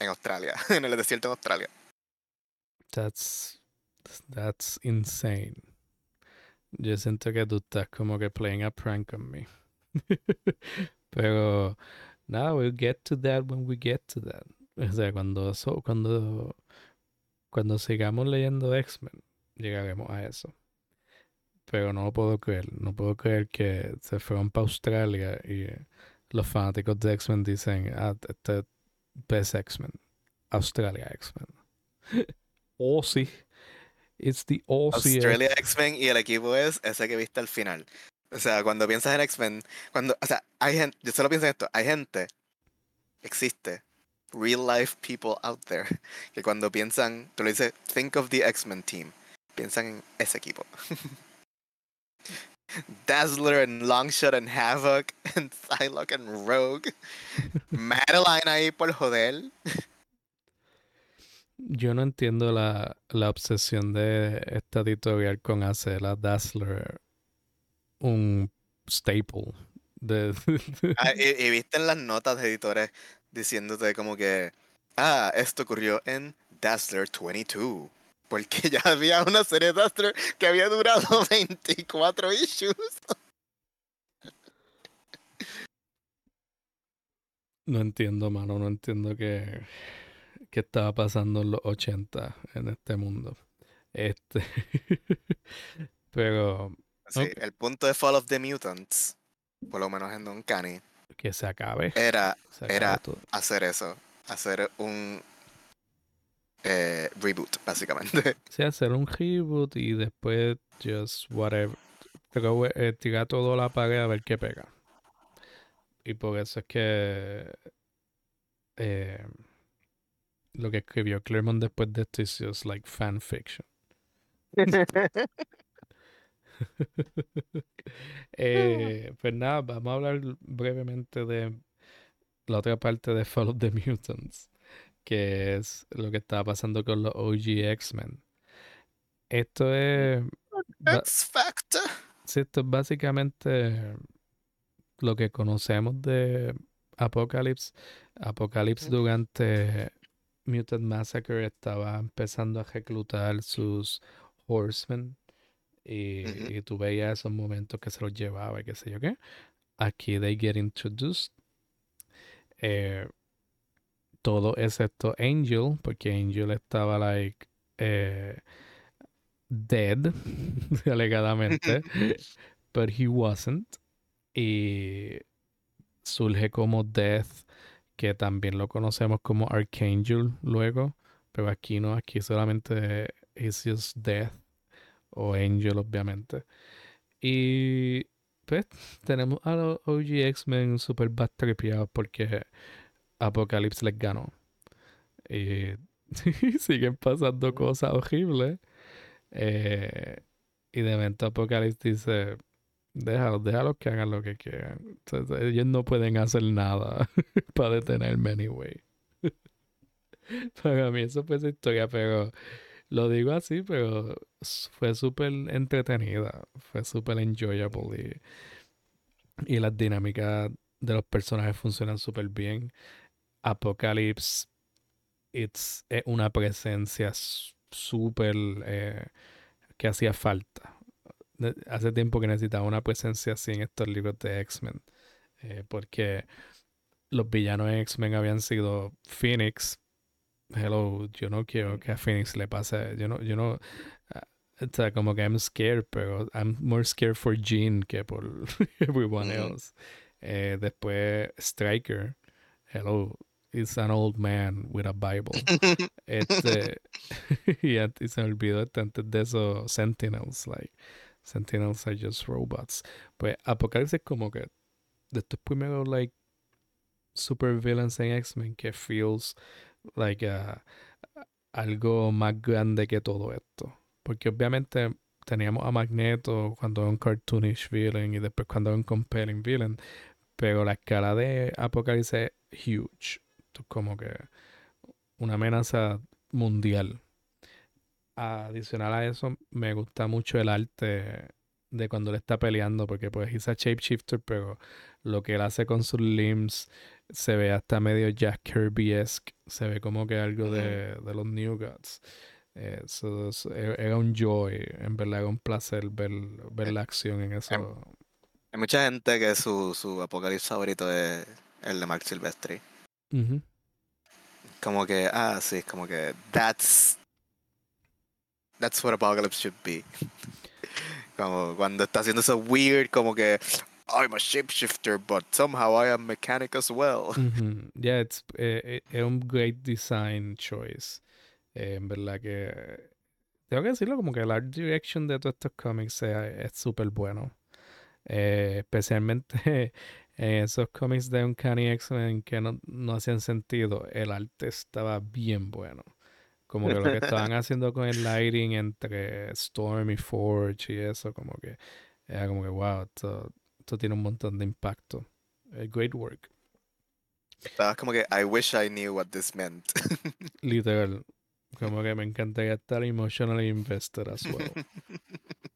en Australia, en el desierto en Australia. That's that's insane. Yo siento que tú estás como que playing a prank on me. Pero nada, we'll get to that when we get to that. O sea, cuando eso, cuando cuando sigamos leyendo X-Men, llegaremos a eso. Pero no lo puedo creer, no puedo creer que se fueron para Australia y los fanáticos de X-Men dicen, ah, este es X-Men, Australia X-Men. Aussie. It's the Aussie. Australia X-Men y el equipo es ese que viste al final. O sea, cuando piensas en X-Men, cuando, o sea, hay gente, yo solo pienso en esto, hay gente, existe, real life people out there, que cuando piensan, tú le dices, think of the X-Men team, piensan en ese equipo. Dazzler and Longshot and Havoc and Psylocke and Rogue. Madeline ahí por joder. Yo no entiendo la, la obsesión de esta editorial con hacer a Dazzler un staple. De, Ah, y, y viste en las notas de editores diciéndote como que, ah, esto ocurrió en Dazzler 22. Porque ya había una serie de Dazzler que había durado 24 issues. no entiendo, mano, no entiendo qué, qué estaba pasando en los 80 en este mundo. Este. Pero Sí, el punto de Fall of the Mutants, por lo menos en Don Canny, que se acabe. era se acabe era- todo. hacer eso, hacer un eh, reboot, básicamente. Sí, hacer un reboot y después just whatever. Pero eh, tirar todo a la pared a ver qué pega. Y por eso es que eh, lo que escribió Claremont después de esto es just like fanfiction. Eh, pues nada, vamos a hablar brevemente de la otra parte de Fall of the Mutants, que es lo que estaba pasando con los OG X-Men. Esto es, X Factor. sí, esto es básicamente lo que conocemos de Apocalypse. Apocalypse durante Mutant Massacre estaba empezando a reclutar sus Horsemen. Y, y tú veías esos momentos que se los llevaba y qué sé yo qué. Aquí they get introduced. Eh, todo excepto Angel, porque Angel estaba like eh, dead, alegadamente, but he wasn't. Y surge como Death, que también lo conocemos como Archangel luego, pero aquí no, aquí solamente es just Death o Angel, obviamente. Y pues tenemos a los OG X-Men super backtripeados porque Apocalypse les ganó. Y siguen pasando cosas horribles. Eh, y de momento Apocalypse dice: Déjalos, déjalos que hagan lo que quieran. Ellos no pueden hacer nada para detenerme, anyway. Para mí, eso fue esa historia, pero lo digo así, pero fue súper entretenida, fue súper enjoyable y, las dinámicas de los personajes funcionan súper bien. Apocalypse it's, es una presencia súper eh, que hacía falta. Hace tiempo que necesitaba una presencia así en estos libros de X-Men, eh, porque los villanos de X-Men habían sido Phoenix. Hello, yo no quiero que a Phoenix le pase, yo no, yo no, ah, o sea, como que I'm scared, pero I'm more scared for Jean que por everyone else. Eh, después Striker, hello, he's an old man with a Bible. Este, y se me olvidó este, antes de eso, Sentinels, like, Sentinels are just robots. Pues Apocalipsis es como que de estos primeros, like, super villains en X-Men que feels like a- algo más grande que todo esto. Porque obviamente teníamos a Magneto cuando era un cartoonish villain y después cuando era un compelling villain. Pero la escala de Apocalipsis es huge. Es como que una amenaza mundial. Adicional a eso, me gusta mucho el arte de cuando él está peleando, porque pues es a shapeshifter, pero lo que él hace con sus limbs se ve hasta medio Jack Kirby-esque, se ve como que algo de, de los New Gods. Eh, so, so, e- era un joy, en verdad era un placer ver, ver Eh, la acción en eso. Hay mucha gente que su, su apocalipsis favorito es el de Mark Silvestri. Como que, ah, sí, como que that's that's what apocalypse should be. como cuando está haciendo eso weird, como que I'm a shapeshifter, but somehow I am mechanic as well. Ujú. Yeah, it's, eh, eh, un great design choice. Eh, en verdad que tengo que decirlo como que el art direction de todos estos cómics es súper bueno. Eh, especialmente en esos cómics de Uncanny X-Men que no, no hacían sentido. El arte estaba bien bueno. Como que lo que estaban haciendo con el lighting entre Storm y Forge y eso, como que Era como que, wow, esto, esto tiene un montón de impacto. Eh, great work. Estabas como que, I wish I knew what this meant. Literal. Como que me encantaría estar emotionally invested as well.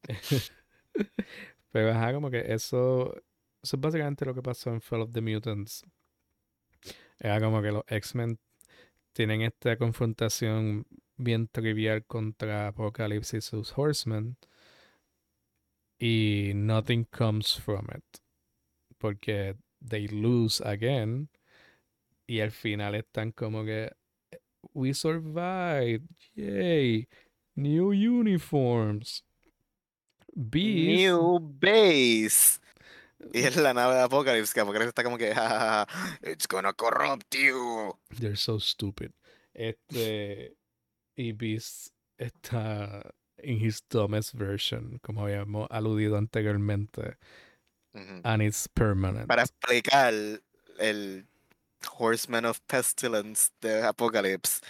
Pero ajá, como que eso, eso es básicamente lo que pasó en Fall of the Mutants. Era como que los X-Men tienen esta confrontación bien trivial contra Apocalypse y sus Horsemen. Y nothing comes from it. Porque they lose again. Y al final están como que We survived. Yay. New uniforms. Beast. New base. Y es la nave de Apocalypse, que Apocalypse está como que, "Ah, it's gonna corrupt you. They're so stupid. Este. Y Beast está en his dumbest version, como habíamos aludido anteriormente. And it's permanent. Para explicar el Horseman of Pestilence de Apocalypse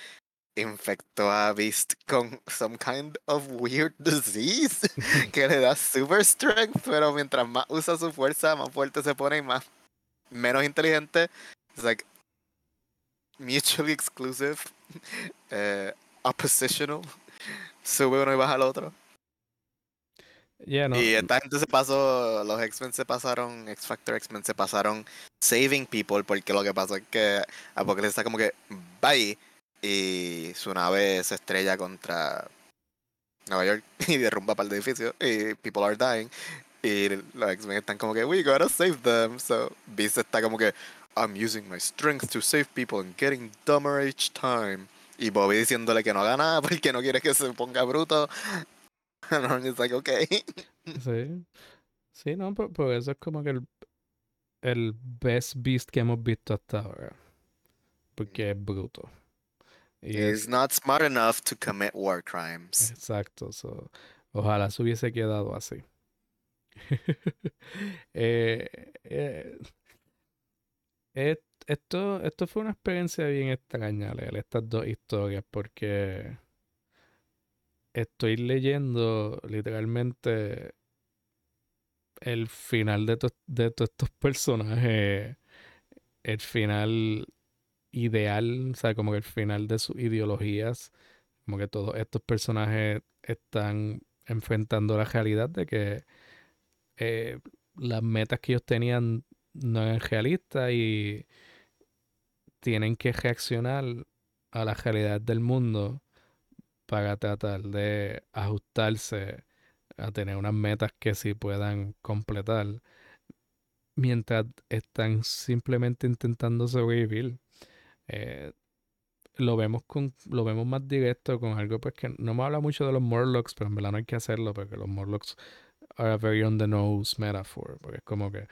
infectó a Beast con some kind of weird disease que le da super strength, pero mientras más usa su fuerza, más fuerte se pone y más menos inteligente. Es like mutually exclusive, eh, oppositional. Sube uno y baja el otro. Yeah, no, Y esta gente se pasó, los X-Men se pasaron, X-Factor X-Men se pasaron saving people porque lo que pasó es que Apocalypse está como que bye y su nave se estrella contra Nueva York y derrumba par de edificios y people are dying y los X-Men están como que we gotta save them so Beast está como que I'm using my strength to save people and getting dumber each time y Bobby diciéndole que no haga nada porque no quiere que se ponga bruto and it's like okay Sí. Sí, no, por, por eso es como que el, el best beast que hemos visto hasta ahora. Porque es bruto. Y es- He's not smart enough to commit war crimes. exacto. so, ojalá se hubiese quedado así. Eh, eh, et- esto, esto fue una experiencia bien extraña leer estas dos historias porque estoy leyendo literalmente el final de, to- de todos estos personajes, el final ideal, o sea, como que el final de sus ideologías, como que todos estos personajes están enfrentando la realidad de que eh, las metas que ellos tenían no eran realistas y tienen que reaccionar a la realidad del mundo para tratar de ajustarse a tener unas metas que sí puedan completar mientras están simplemente intentando sobrevivir. Eh, lo vemos con lo vemos más directo con algo pues que no me habla mucho de los Morlocks, pero en verdad no hay que hacerlo porque los Morlocks are a very on the nose metaphor, porque es como que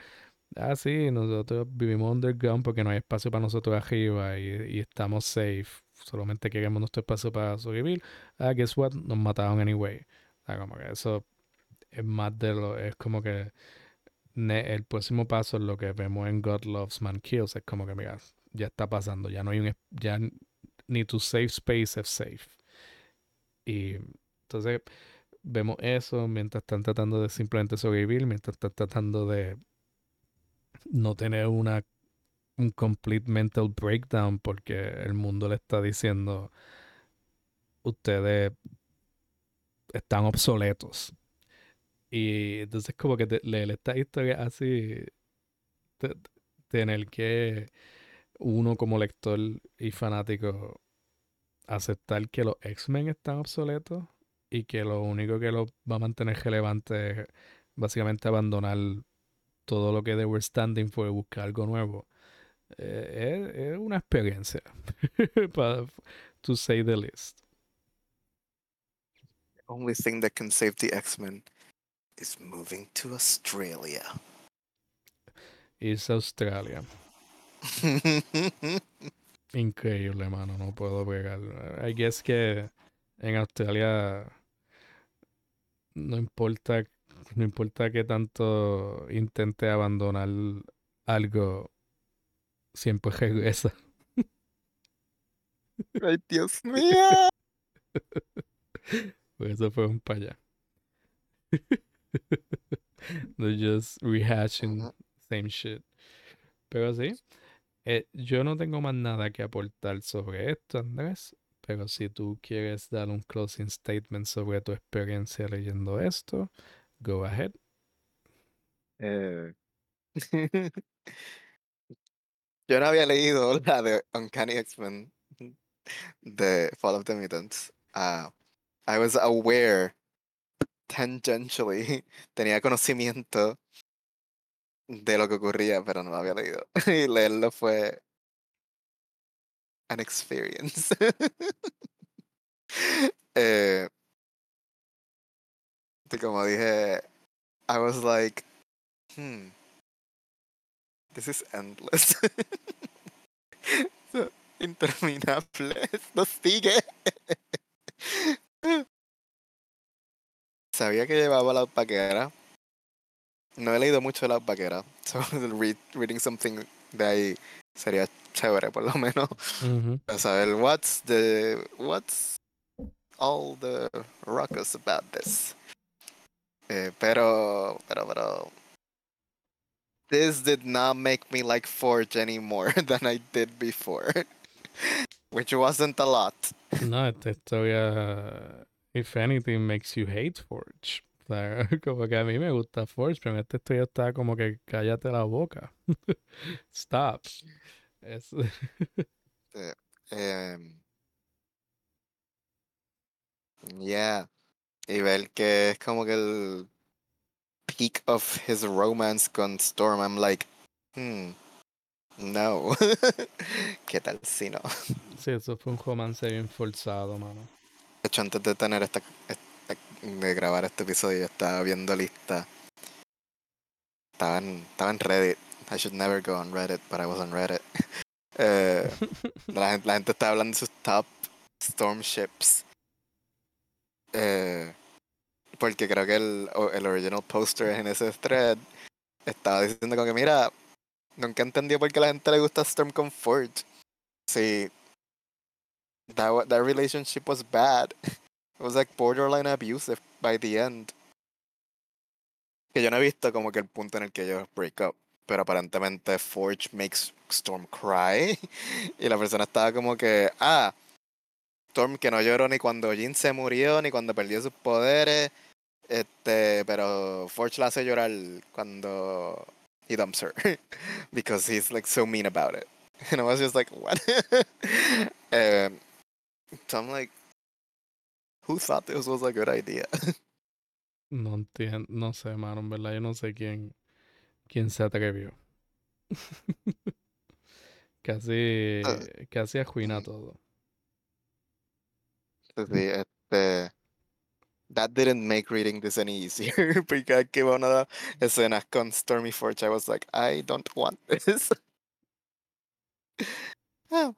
ah sí, nosotros vivimos underground porque no hay espacio para nosotros arriba y, y estamos safe, solamente queremos nuestro espacio para sobrevivir. Ah, guess what? Nos mataron anyway. Sea, como que eso es más de lo, es como que el próximo paso es lo que vemos en God Loves Man Kills, es como que mira, ya está pasando, ya no hay un, ya ni tu safe space es safe. Y entonces vemos eso mientras están tratando de simplemente sobrevivir, mientras están tratando de no tener una un complete mental breakdown porque el mundo le está diciendo ustedes están obsoletos. Y entonces como que leer esta historia así, te- tener que uno como lector y fanático aceptar que los X-Men están obsoletos y que lo único que lo va a mantener relevante es básicamente abandonar todo lo que they were standing for y buscar algo nuevo. Eh, es, es una experiencia, to say the least. Only thing that can save the X-Men is moving to Australia. A Australia. Increíble, mano. No puedo bregar. I guess que en Australia no importa, no importa que tanto intente abandonar algo, siempre regresa. Ay, Dios mío. Eso fue un allá. They're just rehashing Ujú. same shit. Pero sí, eh, yo no tengo más nada que aportar sobre esto, Andrés. Pero si tú quieres dar un closing statement sobre tu experiencia leyendo esto, go ahead. Eh, Yo no había leído la de Uncanny X-Men de Fall of the Mutants. Ah, I was aware tangentially, tenía conocimiento de lo que ocurría, pero no lo había leído. Y leerlo fue an experience. eh, y como dije, I was like, hmm, this is endless. So, Interminable, sigue. Sabía que llevaba la vaquera. No he leído mucho de la vaquera. So read- reading something de ahí sería chévere, por lo menos. Saber what's the what's all the ruckus about this. Eh, pero, pero, pero. This did not make me like Forge any more than I did before. Which wasn't a lot. No, esta historia, if anything, makes you hate Forge. Sea, como que a mí me gusta Forge, pero en esta historia está como que cállate la boca. Stop. Es- Em, yeah. Y ver que es como que el peak of his romance con Storm. I'm like, hmm, no. ¿Qué tal si no? sí, eso fue un romance bien forzado, mano. De hecho, antes de tener esta, esta- de grabar este episodio, yo estaba viendo lista. Estaba en, estaba en Reddit. I should never go on Reddit, but I was on Reddit. Eh, la, gente, la gente está hablando de sus top storm ships. Eh, porque creo que el, el original poster en ese thread estaba diciendo como que mira, nunca entendí por qué a la gente le gusta Storm con Forge. Sí, that, that relationship was bad. It was like borderline abusive by the end. Que yo no he visto como que el punto en el que ellos break up. Pero aparentemente Forge makes Storm cry. Y la persona estaba como que, ah, Storm que no lloró ni cuando Jin se murió, ni cuando perdió sus poderes. Este, pero Forge la hace llorar cuando he dumps her. Because he's like so mean about it. And I was just like, what? um, so I'm like, who thought this was a good idea? No entiendo, no sé, mano, en verdad yo no sé quién, quién se atrevió. casi, casi arruina mm. todo. Sí, este. That didn't make reading this any easier. Porque aquí va una escenas con Stormy Forge. I was like, I don't want this. Ah,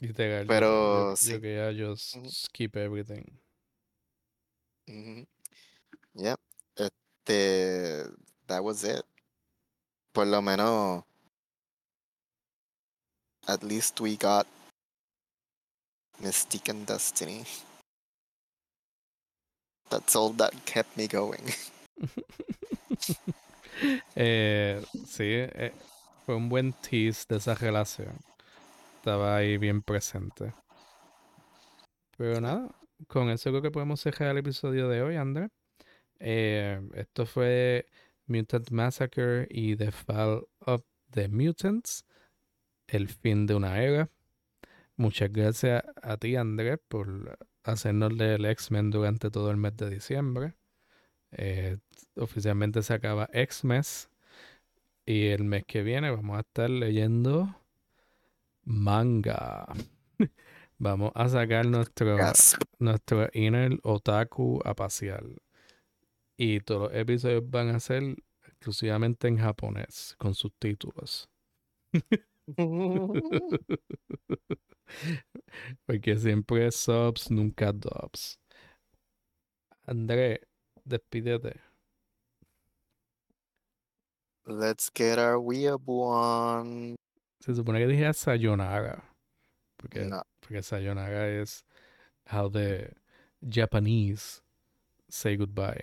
Literal, Pero yo, sí. yo quería just Ujú. skip everything. mhm. Yep. Este. That was it. Por lo menos. At least we got Mystique and Destiny. That's all that kept me going. Eh, sí, eh, fue un buen tease de esa relación. Estaba ahí bien presente. Pero nada, con eso creo que podemos cerrar el episodio de hoy, André. Eh, esto fue Mutant Massacre y The Fall of the Mutants, el fin de una era. Muchas gracias a ti, Andrés, por hacernos leer el X-Men durante todo el mes de diciembre. Eh, oficialmente se acaba X-Mes. Y el mes que viene vamos a estar leyendo manga. vamos a sacar nuestro, Gasp. nuestro inner otaku a pasear. Y todos los episodios van a ser exclusivamente en japonés, con subtítulos. Porque siempre es subs, nunca dubs. André, despídete. Let's get our weeaboo on. Se supone que dije sayonara. Porque, No. porque sayonara es how the Japanese say goodbye.